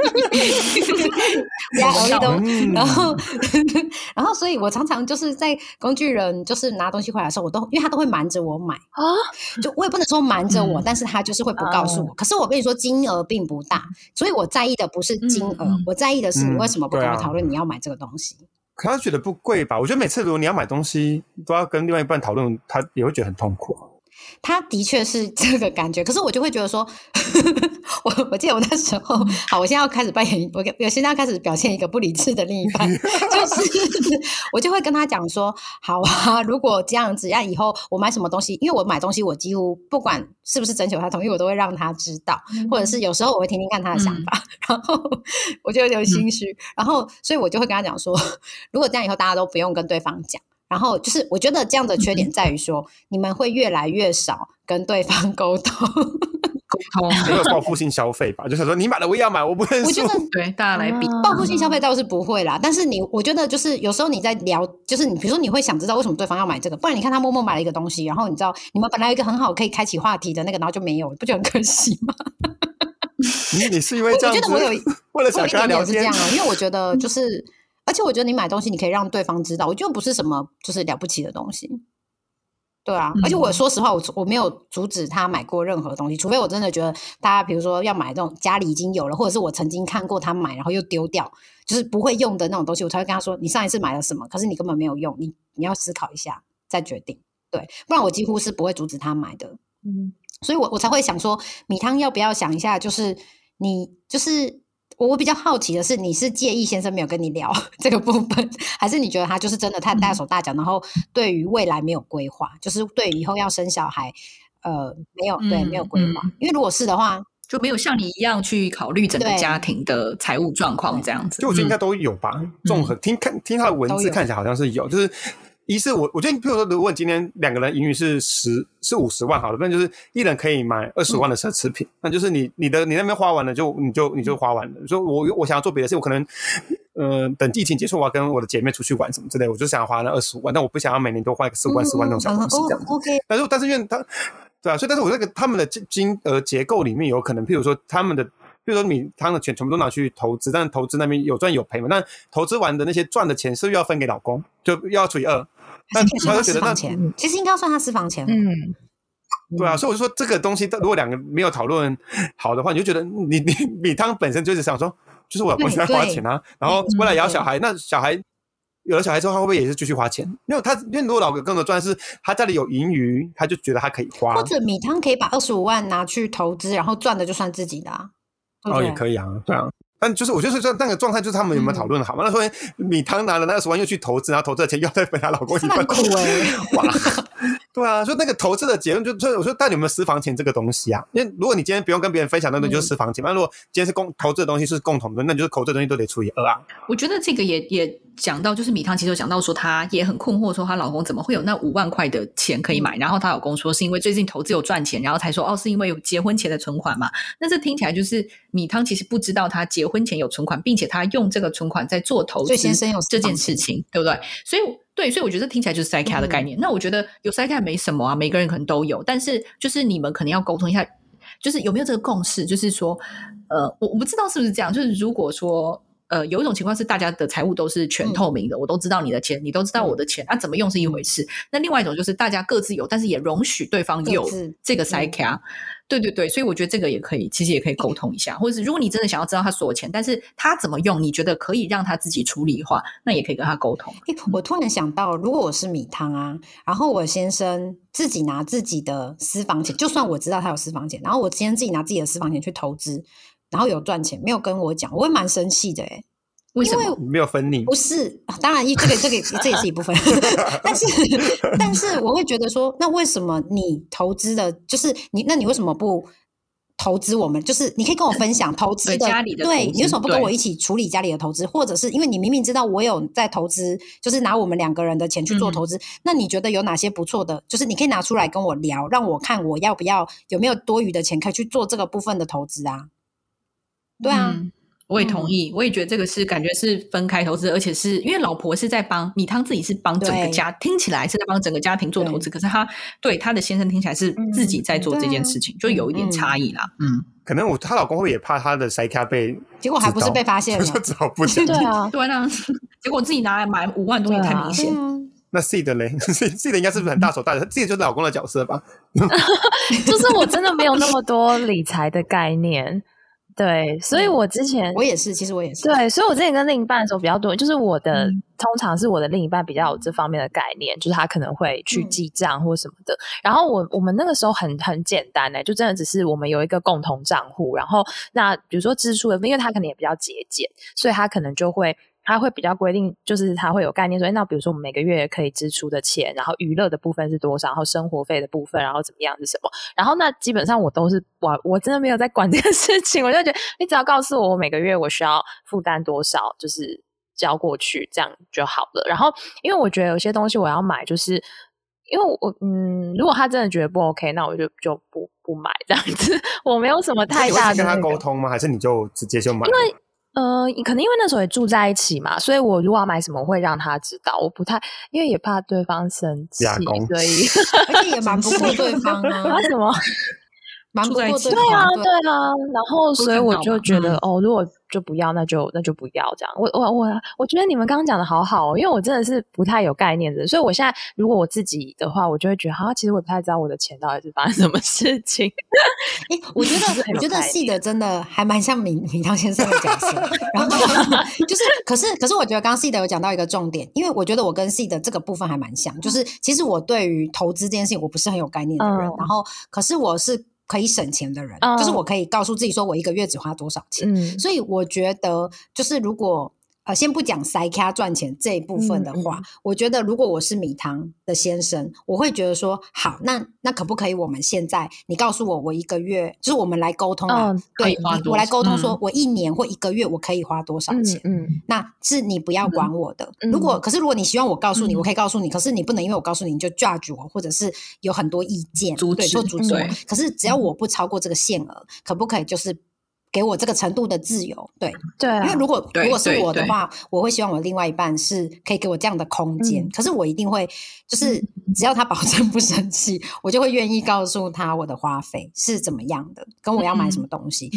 然后，然后，所以我常常就是在工具人就是拿东西回来的时候，我都因为他都会瞒着我买啊，就我也不能说瞒着我，但是他就是会不告诉我。可是我跟你说，金额并不大，所以我在意的不是金额，我在意的是你为什么不跟我讨论你要买这个东西。可他觉得不贵吧？我觉得每次如果你要买东西，都要跟另外一半讨论，他也会觉得很痛苦。他的确是这个感觉，可是我就会觉得说，我我记得我那时候，好，我现在要开始扮演，我我现在要开始表现一个不理智的另一半，就是我就会跟他讲说，好啊，如果这样子，那以后我买什么东西，因为我买东西，我几乎不管是不是征求他同意，我都会让他知道，或者是有时候我会听听看他的想法，然后我就有点心虚，然后所以我就会跟他讲说，如果这样以后大家都不用跟对方讲。然后就是，我觉得这样的缺点在于说，你们会越来越少跟对方沟通，沟通没有报复性消费吧？就是说，你买了我也要买，我不认识。我觉得 对大家来比报复性消费倒是不会啦，但是你，我觉得就是有时候你在聊，就是你比如说你会想知道为什么对方要买这个，不然你看他默默买了一个东西，然后你知道你们本来有一个很好可以开启话题的那个，然后就没有，不就很可惜吗？你你是因为这样子，为了想跟他聊天，因为我觉得就是。而且我觉得你买东西，你可以让对方知道，我觉得不是什么就是了不起的东西，对啊。而且我说实话，我我没有阻止他买过任何东西，除非我真的觉得大家比如说要买这种家里已经有了，或者是我曾经看过他买然后又丢掉，就是不会用的那种东西，我才会跟他说：“你上一次买了什么？可是你根本没有用，你你要思考一下再决定。”对，不然我几乎是不会阻止他买的。嗯，所以我我才会想说，米汤要不要想一下？就是你就是。我我比较好奇的是，你是介意先生没有跟你聊 这个部分，还是你觉得他就是真的太大手大脚，然后对于未来没有规划，就是对以后要生小孩，呃，没有对没有规划？因为如果是的话，就没有像你一样去考虑整个家庭的财务状况这样子。就我觉得应该都有吧，综合听看听他的文字看起来好像是有，就是。一是我，我觉得，譬如说，如果今天两个人盈余是十，是五十万，好了，那就是一人可以买二十万的奢侈品，那就是你，你的，你那边花完了，就你就你就花完了。说我我想要做别的事，我可能，呃，等疫情结束，我要跟我的姐妹出去玩什么之类，我就想要花那二十五万，但我不想要每年都花一个四五万、十万那种小东西这样。OK。但是，但是因为他，对啊，所以，但是我那个他们的金金额结构里面有可能，譬如说他们的。比如说米汤的钱全部都拿去投资，但投资那边有赚有赔嘛？那投资完的那些赚的钱是不是要分给老公？就要除以二。那他就觉得那钱其实应该算他私房钱。嗯，对啊，所以我就说这个东西，如果两个没有讨论好的话，你就觉得你你米汤本身就是想说，就是我我喜欢花钱啊，然后为了养小孩，那小孩有了小孩之后，他会不会也是继续花钱？因为他因为如果老公更多赚是他家里有盈余，他就觉得他可以花。或者米汤可以把二十五万拿去投资，然后赚的就算自己的。哦，也可以啊，对啊，但就是我就是说那个状态，就是他们有没有讨论好嘛？那说米汤拿了那二十万又去投资，然后投资的钱又再分她老公一半，苦哎，哇，对啊，所以那个投资的结论就，就我说到底有没有私房钱这个东西啊？因为如果你今天不用跟别人分享，那就是私房钱；，那如果今天是共投资的东西是共同的，那就是投资的东西都得除以二啊。我觉得这个也也。讲到就是米汤，其实有讲到说她也很困惑，说她老公怎么会有那五万块的钱可以买？然后她老公说是因为最近投资有赚钱，然后才说哦，是因为有结婚前的存款嘛？那这听起来就是米汤其实不知道她结婚前有存款，并且他用这个存款在做投资这件事情，对不对？所以对，所以我觉得听起来就是塞卡的概念。那我觉得有塞卡没什么啊，每个人可能都有，但是就是你们可能要沟通一下，就是有没有这个共识？就是说，呃，我我不知道是不是这样，就是如果说。呃，有一种情况是大家的财务都是全透明的，我都知道你的钱，你都知道我的钱，那怎么用是一回事。那另外一种就是大家各自有，但是也容许对方有这个塞卡。对对对，所以我觉得这个也可以，其实也可以沟通一下，或者是如果你真的想要知道他所有钱，但是他怎么用，你觉得可以让他自己处理的话，那也可以跟他沟通。哎，我突然想到，如果我是米汤啊，然后我先生自己拿自己的私房钱，就算我知道他有私房钱，然后我先生自己拿自己的私房钱去投资。然后有赚钱，没有跟我讲，我会蛮生气的哎。为什么没有分你？不是，当然一这个这个这也是一部分，但是但是我会觉得说，那为什么你投资的，就是你，那你为什么不投资我们？就是你可以跟我分享投资的家里的，对你为什么不跟我一起处理家里的投资？或者是因为你明明知道我有在投资，就是拿我们两个人的钱去做投资，那你觉得有哪些不错的？就是你可以拿出来跟我聊，让我看我要不要有没有多余的钱可以去做这个部分的投资啊？对啊，我也同意，我也觉得这个是感觉是分开投资，而且是因为老婆是在帮米汤自己是帮整个家，听起来是在帮整个家庭做投资，可是他对他的先生听起来是自己在做这件事情，就有一点差异啦。嗯，可能我她老公会也怕他的塞卡被，结果还不是被发现 了，只好不讲。对啊，对啊，结果自己拿来买五万东西太明显。那 C 的嘞，C 的应该是不是很大手大脚？C 就是老公的角色吧？就是我真的没有那么多理财的概念。对，所以我之前我也是，其实我也是。对，所以我之前跟另一半的时候比较多，就是我的通常是我的另一半比较有这方面的概念，就是他可能会去记账或什么的。然后我我们那个时候很很简单呢，就真的只是我们有一个共同账户，然后那比如说支出的，因为他可能也比较节俭，所以他可能就会。他会比较规定，就是他会有概念说，那比如说我们每个月可以支出的钱，然后娱乐的部分是多少，然后生活费的部分，然后怎么样是什么？然后那基本上我都是我我真的没有在管这个事情，我就觉得你只要告诉我我每个月我需要负担多少，就是交过去这样就好了。然后因为我觉得有些东西我要买，就是因为我嗯，如果他真的觉得不 OK，那我就就不不买这样子。我没有什么太大的跟他沟通吗？还是你就直接就买？因为呃，可能因为那时候也住在一起嘛，所以我如果要买什么，我会让他知道。我不太，因为也怕对方生气，所以 而且也瞒不过对方啊。什么？瞒不过对方？对啊，对啊。然后，所以我就觉得，哦，如果。就不要，那就那就不要这样。我我我我觉得你们刚刚讲的好好，哦因为我真的是不太有概念的，所以我现在如果我自己的话，我就会觉得，好，其实我不太知道我的钱到底是发生什么事情。哎，我觉得 我觉得细的真的还蛮像米米汤先生的角色，然后就是，可是可是我觉得刚刚细的有讲到一个重点，因为我觉得我跟细的这个部分还蛮像，就是其实我对于投资这件事情我不是很有概念的人，然后可是我是。可以省钱的人，就是我可以告诉自己说，我一个月只花多少钱。所以我觉得，就是如果。呃，先不讲塞卡赚钱这一部分的话，我觉得如果我是米糖的先生，我会觉得说，好，那那可不可以？我们现在你告诉我，我一个月就是我们来沟通啊，对，我来沟通，说我一年或一个月我可以花多少钱？嗯，那是你不要管我的。如果可是如果你希望我告诉你，我可以告诉你，可是你不能因为我告诉你你就 judge 我，或者是有很多意见，对，做阻止我。可是只要我不超过这个限额，可不可以？就是。给我这个程度的自由，对对，因为如果如果是我的话，我会希望我另外一半是可以给我这样的空间。可是我一定会，就是只要他保证不生气，我就会愿意告诉他我的花费是怎么样的，跟我要买什么东西。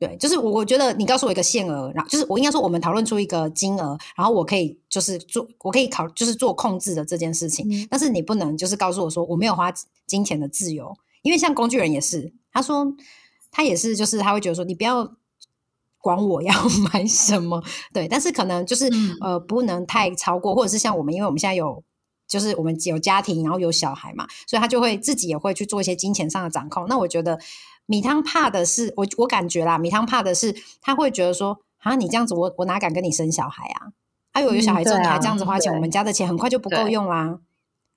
对，就是我我觉得你告诉我一个限额，然后就是我应该说我们讨论出一个金额，然后我可以就是做，我可以考就是做控制的这件事情。但是你不能就是告诉我说我没有花金钱的自由，因为像工具人也是，他说。他也是，就是他会觉得说，你不要管我要 买什么，对，但是可能就是呃，不能太超过，或者是像我们，因为我们现在有，就是我们有家庭，然后有小孩嘛，所以他就会自己也会去做一些金钱上的掌控。那我觉得米汤怕的是，我我感觉啦，米汤怕的是他会觉得说，啊，你这样子，我我哪敢跟你生小孩啊？哎呦，有小孩之后你还这样子花钱，我们家的钱很快就不够用啦。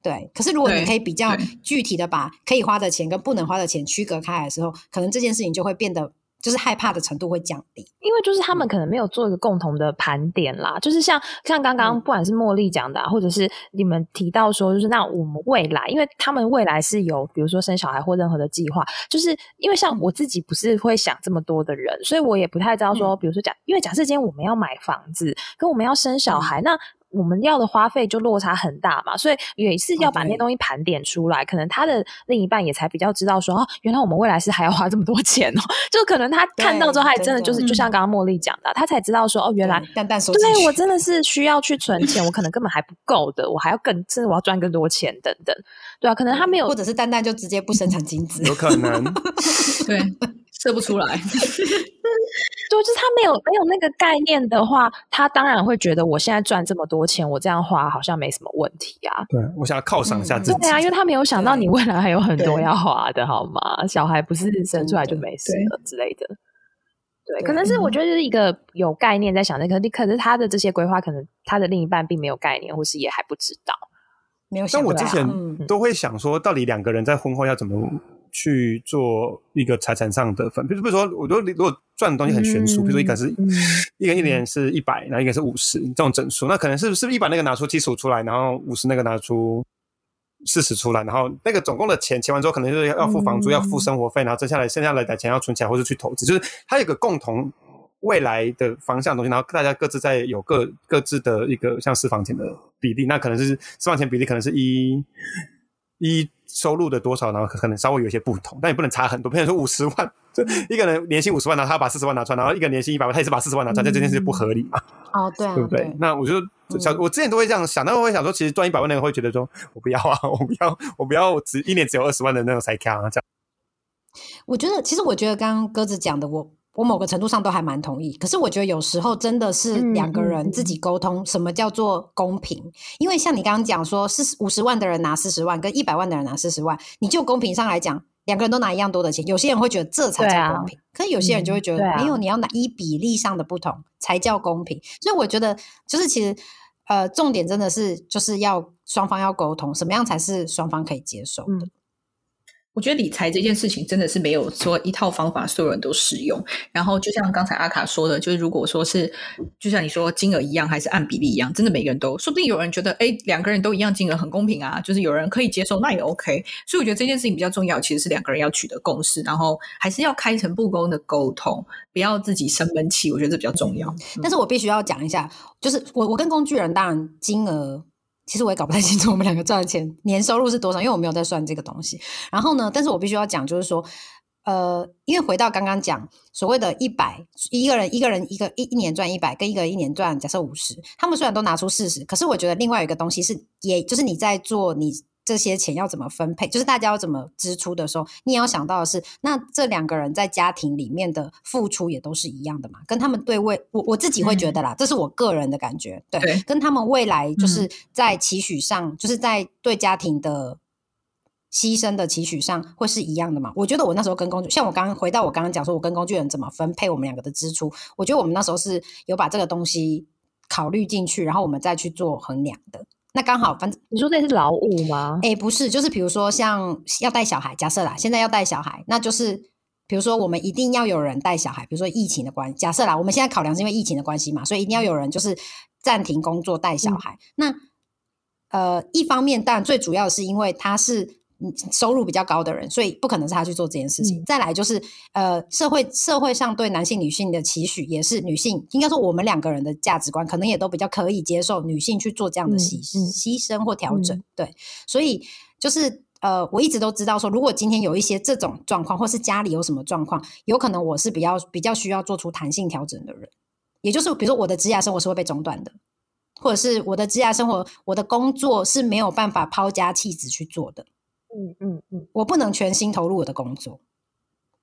对，可是如果你可以比较具体的把可以花的钱跟不能花的钱区隔开来的时候，可能这件事情就会变得就是害怕的程度会降低。因为就是他们可能没有做一个共同的盘点啦，就是像像刚刚不管是茉莉讲的，或者是你们提到说，就是那我们未来，因为他们未来是有比如说生小孩或任何的计划，就是因为像我自己不是会想这么多的人，所以我也不太知道说，比如说假，因为假设今天我们要买房子，跟我们要生小孩，那。我们要的花费就落差很大嘛，所以有一次要把那些东西盘点出来，可能他的另一半也才比较知道说哦，原来我们未来是还要花这么多钱哦。就可能他看到之后，他也真的就是就像刚刚茉莉讲的，他才知道说哦，原来蛋蛋说，对我真的是需要去存钱，我可能根本还不够的，我还要更，甚至我要赚更多钱等等。对啊，可能他没有，或者是蛋蛋就直接不生产精子，有可能，对，射不出来。对，就是他没有没有那个概念的话，他当然会觉得我现在赚这么多钱，我这样花好像没什么问题啊。对，我想要犒赏一下自己。对啊，因为他没有想到你未来还有很多要花的，好吗？小孩不是生出来就没事了之类的。对，可能是我觉得是一个有概念在想那个，可是他的这些规划，可能他的另一半并没有概念，或是也还不知道。没有。但我之前都会想说，到底两个人在婚后要怎么？去做一个财产上的分，比如比如说，我觉得如果赚的东西很悬殊，比如说一个是一个一年是一百，然后一个是五十这种整数，那可能是是不是一百那个拿出七十五出来，然后五十那个拿出四十出来，然后那个总共的钱钱完之后，可能就是要付房租、要付生活费，然后剩下来剩下来的钱要存起来或者去投资，就是它有个共同未来的方向东西，然后大家各自在有各各自的一个像私房钱的比例，那可能是私房钱比例可能是一。一收入的多少，然后可能稍微有一些不同，但也不能差很多。比如说 五十万，就一个人年薪五十万，然后他把四十万拿出来，然后一个年薪一百万，他也是把四十万拿出来，这件事不合理嘛？哦，对，对不对？那我就想，我之前都会这样想，但我会想说，其实赚一百万那个会觉得说，我不要啊，我不要，我不要，只一年只有二十万的那种才卡啊，这样。我觉得，其实我觉得刚刚鸽子讲的，我我某个程度上都还蛮同意。可是我觉得有时候真的是两个人自己沟通，什么叫做公平？因为像你刚刚讲说，四五十万的人拿四十万，跟一百万的人拿四十万，你就公平上来讲。两个人都拿一样多的钱，有些人会觉得这才叫公平，可是有些人就会觉得没有，你要拿一比例上的不同才叫公平。所以我觉得，就是其实呃，重点真的是就是要双方要沟通，什么样才是双方可以接受的。我觉得理财这件事情真的是没有说一套方法所有人都适用。然后就像刚才阿卡说的，就是如果说是就像你说金额一样，还是按比例一样，真的每个人都说不定有人觉得，哎，两个人都一样金额很公平啊，就是有人可以接受，那也 OK。所以我觉得这件事情比较重要，其实是两个人要取得共识，然后还是要开诚布公的沟通，不要自己生闷气。我觉得这比较重要。但是我必须要讲一下，就是我我跟工具人当然金额。其实我也搞不太清楚我们两个赚的钱年收入是多少，因为我没有在算这个东西。然后呢，但是我必须要讲，就是说，呃，因为回到刚刚讲所谓的一百一个人，一个人一个一一年赚一百，跟一个一年赚假设五十，他们虽然都拿出四十，可是我觉得另外一个东西是，也就是你在做你。这些钱要怎么分配？就是大家要怎么支出的时候，你也要想到的是，那这两个人在家庭里面的付出也都是一样的嘛？跟他们对未我我自己会觉得啦，这是我个人的感觉，对，跟他们未来就是在期许上，就是在对家庭的牺牲的期许上会是一样的嘛？我觉得我那时候跟工具，像我刚刚回到我刚刚讲说，我跟工具人怎么分配我们两个的支出，我觉得我们那时候是有把这个东西考虑进去，然后我们再去做衡量的。那刚好，反正你说那是劳务吗？哎，不是，就是比如说像要带小孩，假设啦，现在要带小孩，那就是比如说我们一定要有人带小孩，比如说疫情的关，假设啦，我们现在考量是因为疫情的关系嘛，所以一定要有人就是暂停工作带小孩。那呃，一方面，当然最主要是因为他是。收入比较高的人，所以不可能是他去做这件事情。再来就是，呃，社会社会上对男性、女性的期许，也是女性应该说我们两个人的价值观，可能也都比较可以接受女性去做这样的牺牺牲或调整。对，所以就是呃，我一直都知道说，如果今天有一些这种状况，或是家里有什么状况，有可能我是比较比较需要做出弹性调整的人。也就是，比如说我的职业生活是会被中断的，或者是我的职业生活，我的工作是没有办法抛家弃子去做的。嗯嗯嗯，我不能全心投入我的工作，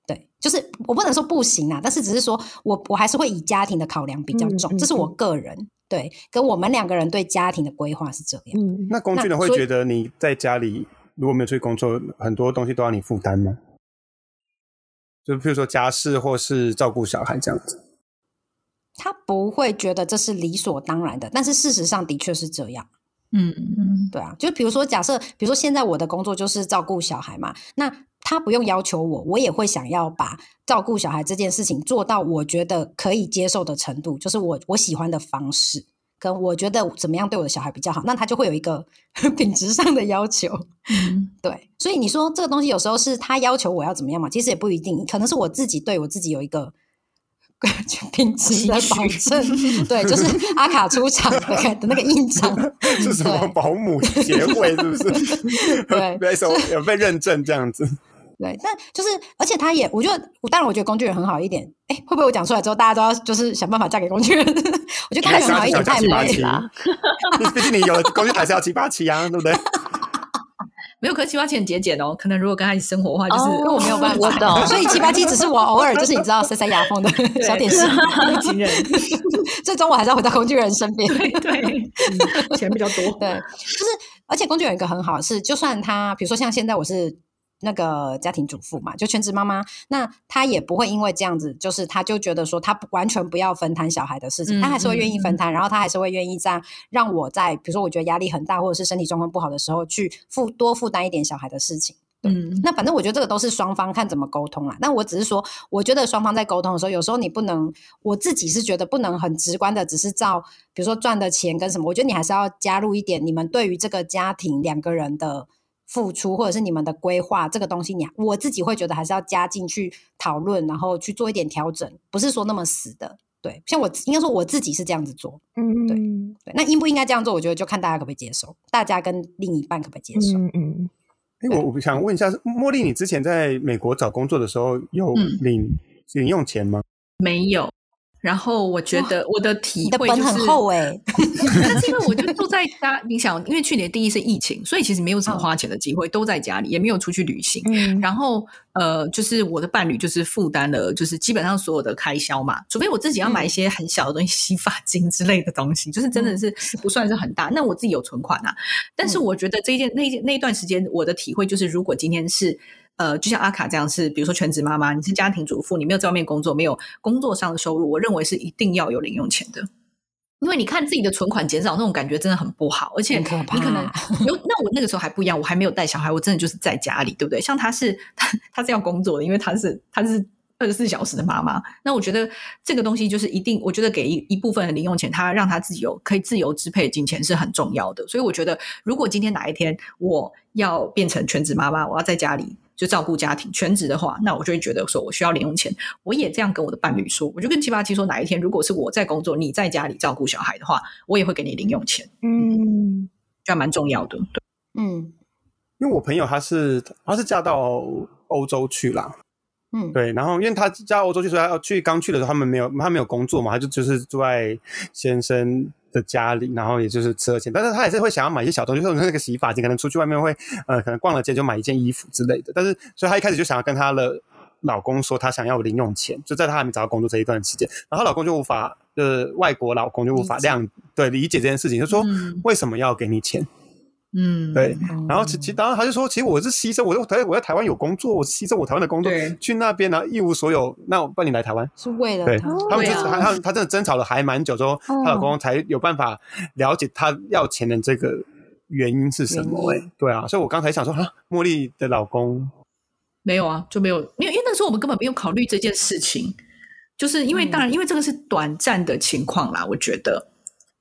对，就是我不能说不行啊，但是只是说我我还是会以家庭的考量比较重，这是我个人对，跟我们两个人对家庭的规划是这样。那工具人会觉得你在家里如果没有出去工作，很多东西都要你负担吗？就比如说家事或是照顾小孩这样子，他不会觉得这是理所当然的，但是事实上的确是这样。嗯嗯，对啊，就比如说，假设比如说现在我的工作就是照顾小孩嘛，那他不用要求我，我也会想要把照顾小孩这件事情做到我觉得可以接受的程度，就是我我喜欢的方式，跟我觉得怎么样对我的小孩比较好，那他就会有一个 品质上的要求。对，所以你说这个东西有时候是他要求我要怎么样嘛，其实也不一定，可能是我自己对我自己有一个。品质的保证，对，就是阿卡出场的的那个印章，是什么保姆协会，是不是？对，有有被认证这样子。对，但就是，而且他也，我觉得，当然，我觉得工具人很好一点。哎，会不会我讲出来之后，大家都要就是想办法嫁给工具人？我觉得工具人好一点，太美了。毕竟你有了工具，还是要七八七啊，对不对？没有，可七八七很节俭哦。可能如果跟他一起生活的话，就是我没有办法。所以七八七只是我偶尔就是你知道塞塞牙缝的 小点心情人。最终我还是要回到工具人身边。对，钱比较多。对，就是而且工具人一个很好是，就算他比如说像现在我是。那个家庭主妇嘛，就全职妈妈，那她也不会因为这样子，就是她就觉得说她完全不要分摊小孩的事情，她还是会愿意分摊，然后她还是会愿意这样让我在，比如说我觉得压力很大或者是身体状况不好的时候，去负多负担一点小孩的事情。嗯，那反正我觉得这个都是双方看怎么沟通啦。那我只是说，我觉得双方在沟通的时候，有时候你不能，我自己是觉得不能很直观的，只是照比如说赚的钱跟什么，我觉得你还是要加入一点你们对于这个家庭两个人的。付出或者是你们的规划，这个东西你我自己会觉得还是要加进去讨论，然后去做一点调整，不是说那么死的。对，像我应该说我自己是这样子做，嗯，对对。那应不应该这样做？我觉得就看大家可不可以接受，大家跟另一半可不可以接受。嗯嗯。哎，我我想问一下，茉莉，你之前在美国找工作的时候有领领用钱吗？没有。然后我觉得我的体会就是很厚哎 但是因为我就住在家，你想，因为去年第一是疫情，所以其实没有什么花钱的机会，都在家里，也没有出去旅行。然后呃，就是我的伴侣就是负担了，就是基本上所有的开销嘛，除非我自己要买一些很小的东西，洗发精之类的东西，就是真的是不算是很大。那我自己有存款啊，但是我觉得这一件那那一段时间，我的体会就是，如果今天是。呃，就像阿卡这样是，比如说全职妈妈，你是家庭主妇，你没有在外面工作，没有工作上的收入，我认为是一定要有零用钱的，因为你看自己的存款减少那种感觉真的很不好，而且你可能有那我那个时候还不一样，我还没有带小孩，我真的就是在家里，对不对？像他是他他是要工作的，因为他是他是二十四小时的妈妈，那我觉得这个东西就是一定，我觉得给一一部分的零用钱，他让他自己有可以自由支配的金钱是很重要的，所以我觉得如果今天哪一天我要变成全职妈妈，我要在家里。就照顾家庭全职的话，那我就会觉得说我需要零用钱。我也这样跟我的伴侣说，我就跟七八七说，哪一天如果是我在工作，你在家里照顾小孩的话，我也会给你零用钱。嗯，这样蛮重要的。对，嗯，因为我朋友他是他是嫁到欧洲去啦，嗯，对，然后因为他嫁欧洲去，所以要去刚去的时候，他们没有他没有工作嘛，他就就是住在先生。的家里，然后也就是吃了钱，但是他也是会想要买一些小东西，就是那个洗发精，可能出去外面会，呃，可能逛了街就买一件衣服之类的。但是，所以他一开始就想要跟他的老公说，他想要零用钱，就在他还没找到工作这一段时间，然后老公就无法，呃，外国老公就无法谅对理解这件事情，就说为什么要给你钱？嗯，对，然后其其当然他就说，其实我是牺牲，我在台我在台湾有工作，我牺牲我台湾的工作去那边呢，一无所有，那我帮你来台湾是为了对，他们就是他他他真的争吵了还蛮久之后，她老公才有办法了解她要钱的这个原因是什么。哎，对啊，所以我刚才想说，哈，茉莉的老公没有啊，就没有，因为因为那时候我们根本没有考虑这件事情，就是因为当然因为这个是短暂的情况啦，我觉得，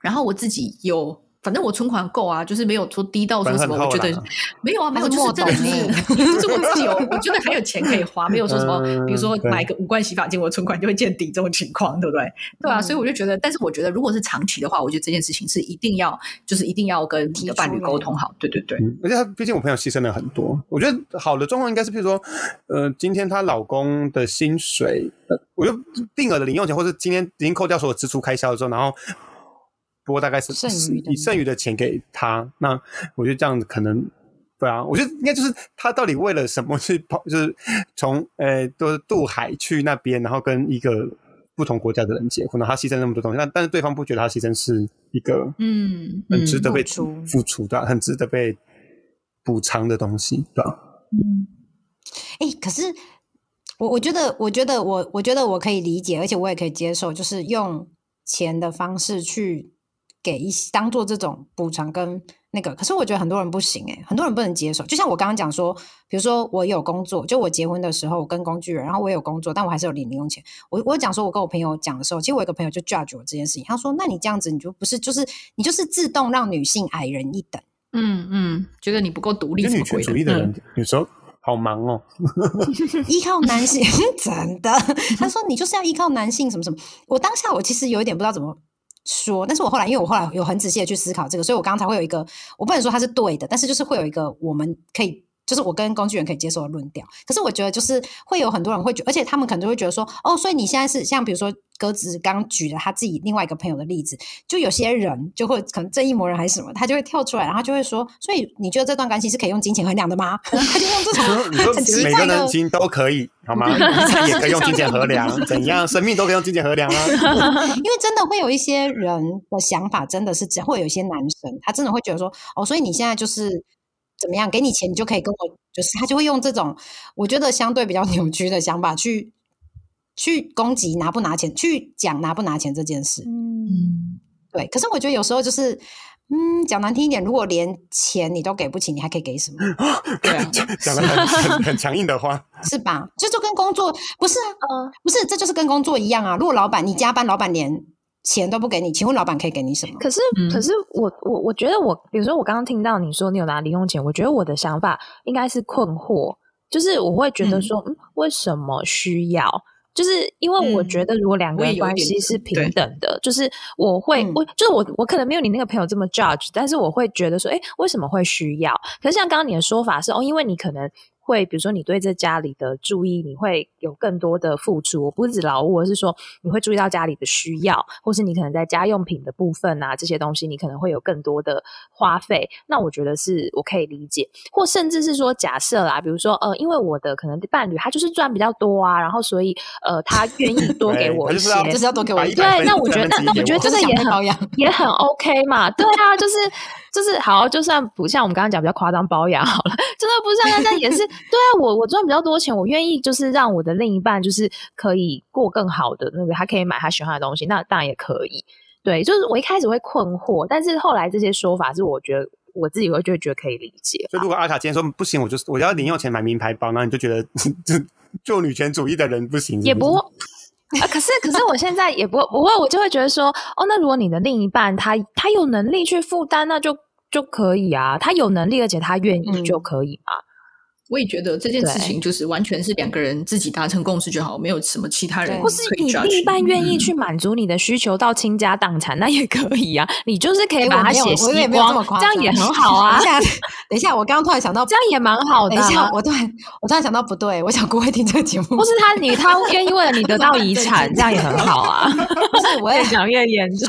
然后我自己有。反正我存款够啊，就是没有说低到说什么，我觉得 没有啊，没有，就是真的是，就是我自己有，我觉得还有钱可以花，没有说什么，比如说买个五罐洗发精，我存款就会见底这种情况，对不对？对啊，所以我就觉得，但是我觉得如果是长期的话，我觉得这件事情是一定要，就是一定要跟你的伴侣沟通好，对对对。而且他毕竟我朋友牺牲了很多，我觉得好的状况应该是，比如说，呃，今天她老公的薪水，我就定额的零用钱，或者今天已经扣掉所有支出开销的时候，然后。不过大概是以剩余的钱给他，那我觉得这样子可能对啊，我觉得应该就是他到底为了什么去跑，就是从呃都渡海去那边，然后跟一个不同国家的人结婚，他牺牲那么多东西，但但是对方不觉得他牺牲是一个嗯很值得被付出的，很值得被补偿的东西，对吧？嗯，哎，可是我我觉得，我觉得我我觉得我可以理解，而且我也可以接受，就是用钱的方式去。给一些当做这种补偿跟那个，可是我觉得很多人不行诶，很多人不能接受。就像我刚刚讲说，比如说我有工作，就我结婚的时候跟工具人，然后我有工作，但我还是有领零用钱。我我讲说，我跟我朋友讲的时候，其实我一个朋友就 judge 我这件事情，他说：“那你这样子，你就不是就是你就是自动让女性矮人一等。”嗯嗯，觉得你不够独立，女权主义的人有时候好忙哦 依靠男性 真的。他说你就是要依靠男性什么什么。我当下我其实有一点不知道怎么。说，但是我后来，因为我后来有很仔细的去思考这个，所以我刚才会有一个，我不能说它是对的，但是就是会有一个我们可以。就是我跟工具人可以接受的论调，可是我觉得就是会有很多人会觉，而且他们可能就会觉得说，哦，所以你现在是像比如说鸽子刚举了他自己另外一个朋友的例子，就有些人就会可能正义魔人还是什么，他就会跳出来，然后就会说，所以你觉得这段关系是可以用金钱衡量的吗？他就用这种很奇怪的，金都可以好吗？也可以用金钱衡量，怎样？生命都可以用金钱衡量啊？因为真的会有一些人的想法真的是这样，会有一些男生他真的会觉得说，哦，所以你现在就是。怎么样？给你钱，你就可以跟我，就是他就会用这种我觉得相对比较 扭曲的想法去去攻击拿不拿钱，去讲拿不拿钱这件事。嗯，对。可是我觉得有时候就是，嗯，讲难听一点，如果连钱你都给不起，你还可以给什么？对啊，讲的很很强硬的话，是吧？就就跟工作不是啊，不是，这就是跟工作一样啊。如果老板你加班，老板连。钱都不给你，请问老板可以给你什么？可是，可是我我我觉得我，比如说我刚刚听到你说你有拿零用钱，我觉得我的想法应该是困惑，就是我会觉得说，嗯，为什么需要？就是因为我觉得如果两个人关系是平等的，就是我会我就是我我可能没有你那个朋友这么 judge，但是我会觉得说，哎，为什么会需要？可是像刚刚你的说法是哦，因为你可能会，比如说你对这家里的注意，你会有更多的付出。我不是指劳务，而是说你会注意到家里的需要，或是你可能在家用品的部分啊这些东西，你可能会有更多的花费。那我觉得是我可以理解，或甚至是说假设啦，比如说呃，因为我的可能伴侣他就是赚比较多啊，然后所以呃他愿意多 给我一些，就是要多给我一些对。那我觉得那那我觉得这个也很也很 OK 嘛，对啊，就是就是好，就算不像我们刚刚讲比较夸张包养好了，真的不像，但也是对啊，我我赚比较多钱，我愿意就是让我的另一半就是可以过更好的那个，他可以买他喜欢的东西，那当然也可以。对，就是我一开始会困惑，但是后来这些说法是我觉得我自己会就觉得可以理解。就如果阿卡今天说不行，我就我要零用钱买名牌包，那你就觉得 就就女权主义的人不行，也不啊。可是可是我现在也不不会，我就会觉得说，哦，那如果你的另一半他他有能力去负担，那就就可以啊，他有能力而且他愿意就可以嘛。我也觉得这件事情就是完全是两个人自己达成共识就好，没有什么其他人。或是你另一半愿意去满足你的需求到倾家荡产，那也可以啊。你就是可以把它写吸光，这样也很 好啊。等一下，等一下，我刚刚突然想到，这样也蛮好的。等一下，我突然我突然想到不对，我想不会听这个节目。不是他，你他愿意为了你得到遗产，这样也很好啊。不是，我也讲越严重。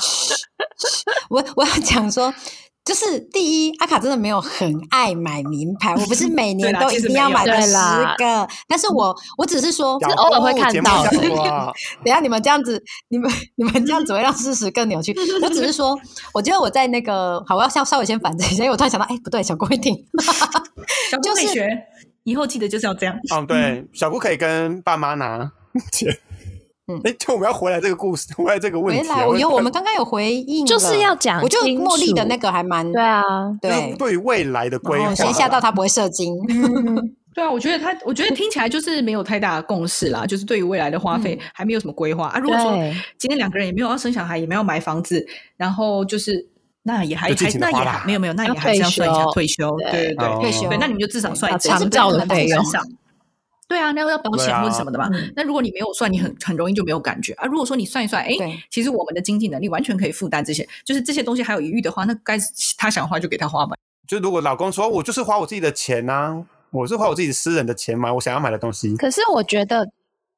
我我要讲说。就是第一，阿卡真的没有很爱买名牌，我不是每 年都一定要买十个，但是我我只是说，偶尔会看到。等下你们这样子，你们你们这样子会让事实更扭曲。我只是说，我觉得我在那个好，我要稍稍微先反正一下，因为我突然想到，哎，不对，小郭会听，小郭可以学，以后记得就是要这样。嗯，对，小郭可以跟爸妈拿钱。哎，就我们要回来这个故事，回来这个问题。回来，我有我们刚刚有回应，就是要讲。我觉得茉莉的那个还蛮对啊，对，对于未来的规划，先吓到他不会射精。对啊，我觉得他，我觉得听起来就是没有太大的共识啦，就是对于未来的花费还没有什么规划啊。如果说今天两个人也没有要生小孩，也没有买房子，然后就是那也还还那也还没有没有，那也还是要算一下退休，对对对，退休。对，那你们就至少算一下长照的费用。对啊，那要保险或者什么的嘛。那如果你没有算，你很很容易就没有感觉啊。如果说你算一算，哎，其实我们的经济能力完全可以负担这些，就是这些东西还有余裕的话，那该他想花就给他花吧。就如果老公说我就是花我自己的钱呐，我是花我自己私人的钱买我想要买的东西。可是我觉得，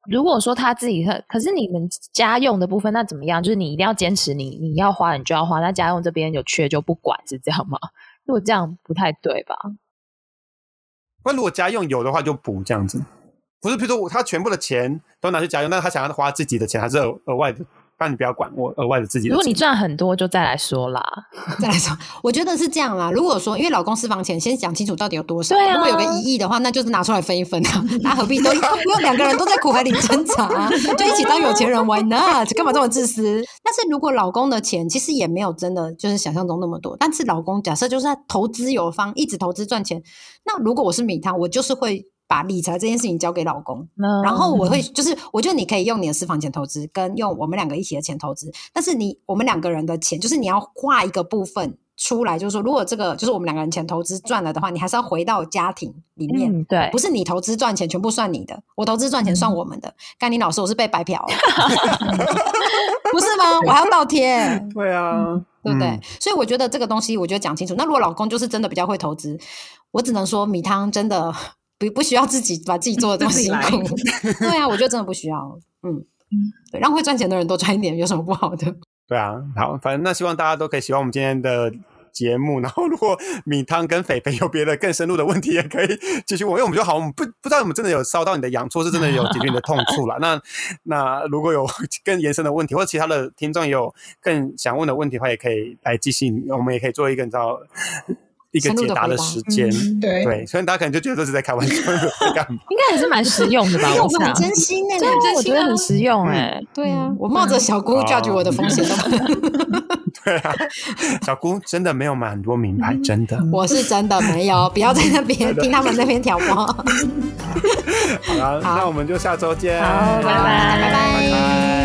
如果说他自己，可是你们家用的部分那怎么样？就是你一定要坚持，你你要花你就要花，那家用这边有缺就不管，是这样吗？如果这样不太对吧？那如果家用有的话就补这样子。不是，譬如说我他全部的钱都拿去家用，那他想要花自己的钱还是额额外的？那你不要管我额外的自己。如果你赚很多，就再来说啦，再来说。我觉得是这样啦。如果说因为老公私房钱，先讲清楚到底有多少。如果有个一亿的话，那就是拿出来分一分啊。那何必都不用两个人都在苦海里挣扎，就一起当有钱人？Why not？干嘛这么自私？但是如果老公的钱其实也没有真的就是想象中那么多，但是老公假设就是在投资有方，一直投资赚钱，那如果我是米汤，我就是会。把理财这件事情交给老公，然后我会就是，我觉得你可以用你的私房钱投资，跟用我们两个一起的钱投资。但是你我们两个人的钱，就是你要划一个部分出来，就是说，如果这个就是我们两个人钱投资赚了的话，你还是要回到家庭里面。对，不是你投资赚钱全部算你的，我投资赚钱算我们的。甘宁老师，我是被白嫖，不是吗？我还要倒贴。对啊，对不对？所以我觉得这个东西，我觉得讲清楚。那如果老公就是真的比较会投资，我只能说米汤真的。不不需要自己把自己做的这么辛苦，对啊，我觉得真的不需要，嗯嗯，对，让会赚钱的人多赚一点有什么不好的？对啊，好，反正那希望大家都可以喜欢我们今天的节目，然后如果米汤跟肥肥有别的更深入的问题，也可以继续问，因为我们就好，我们不不知道我们真的有烧到你的痒处，是真的有解决你的痛处了。那那如果有更延伸的问题，或者其他的听众有更想问的问题的话，也可以来继续，我们也可以做一个你知道。一个解答的时间，对对，所以大家可能就觉得这是在开玩笑，干嘛？应该还是蛮实用的吧？我很真心的，我觉得很实用哎。对啊，我冒着小姑 judge 我的风险 对啊，小姑真的没有买很多名牌，真的。我是真的没有，不要在那边听他们那边挑拨。好了，那我们就下周见，好，拜拜，拜拜。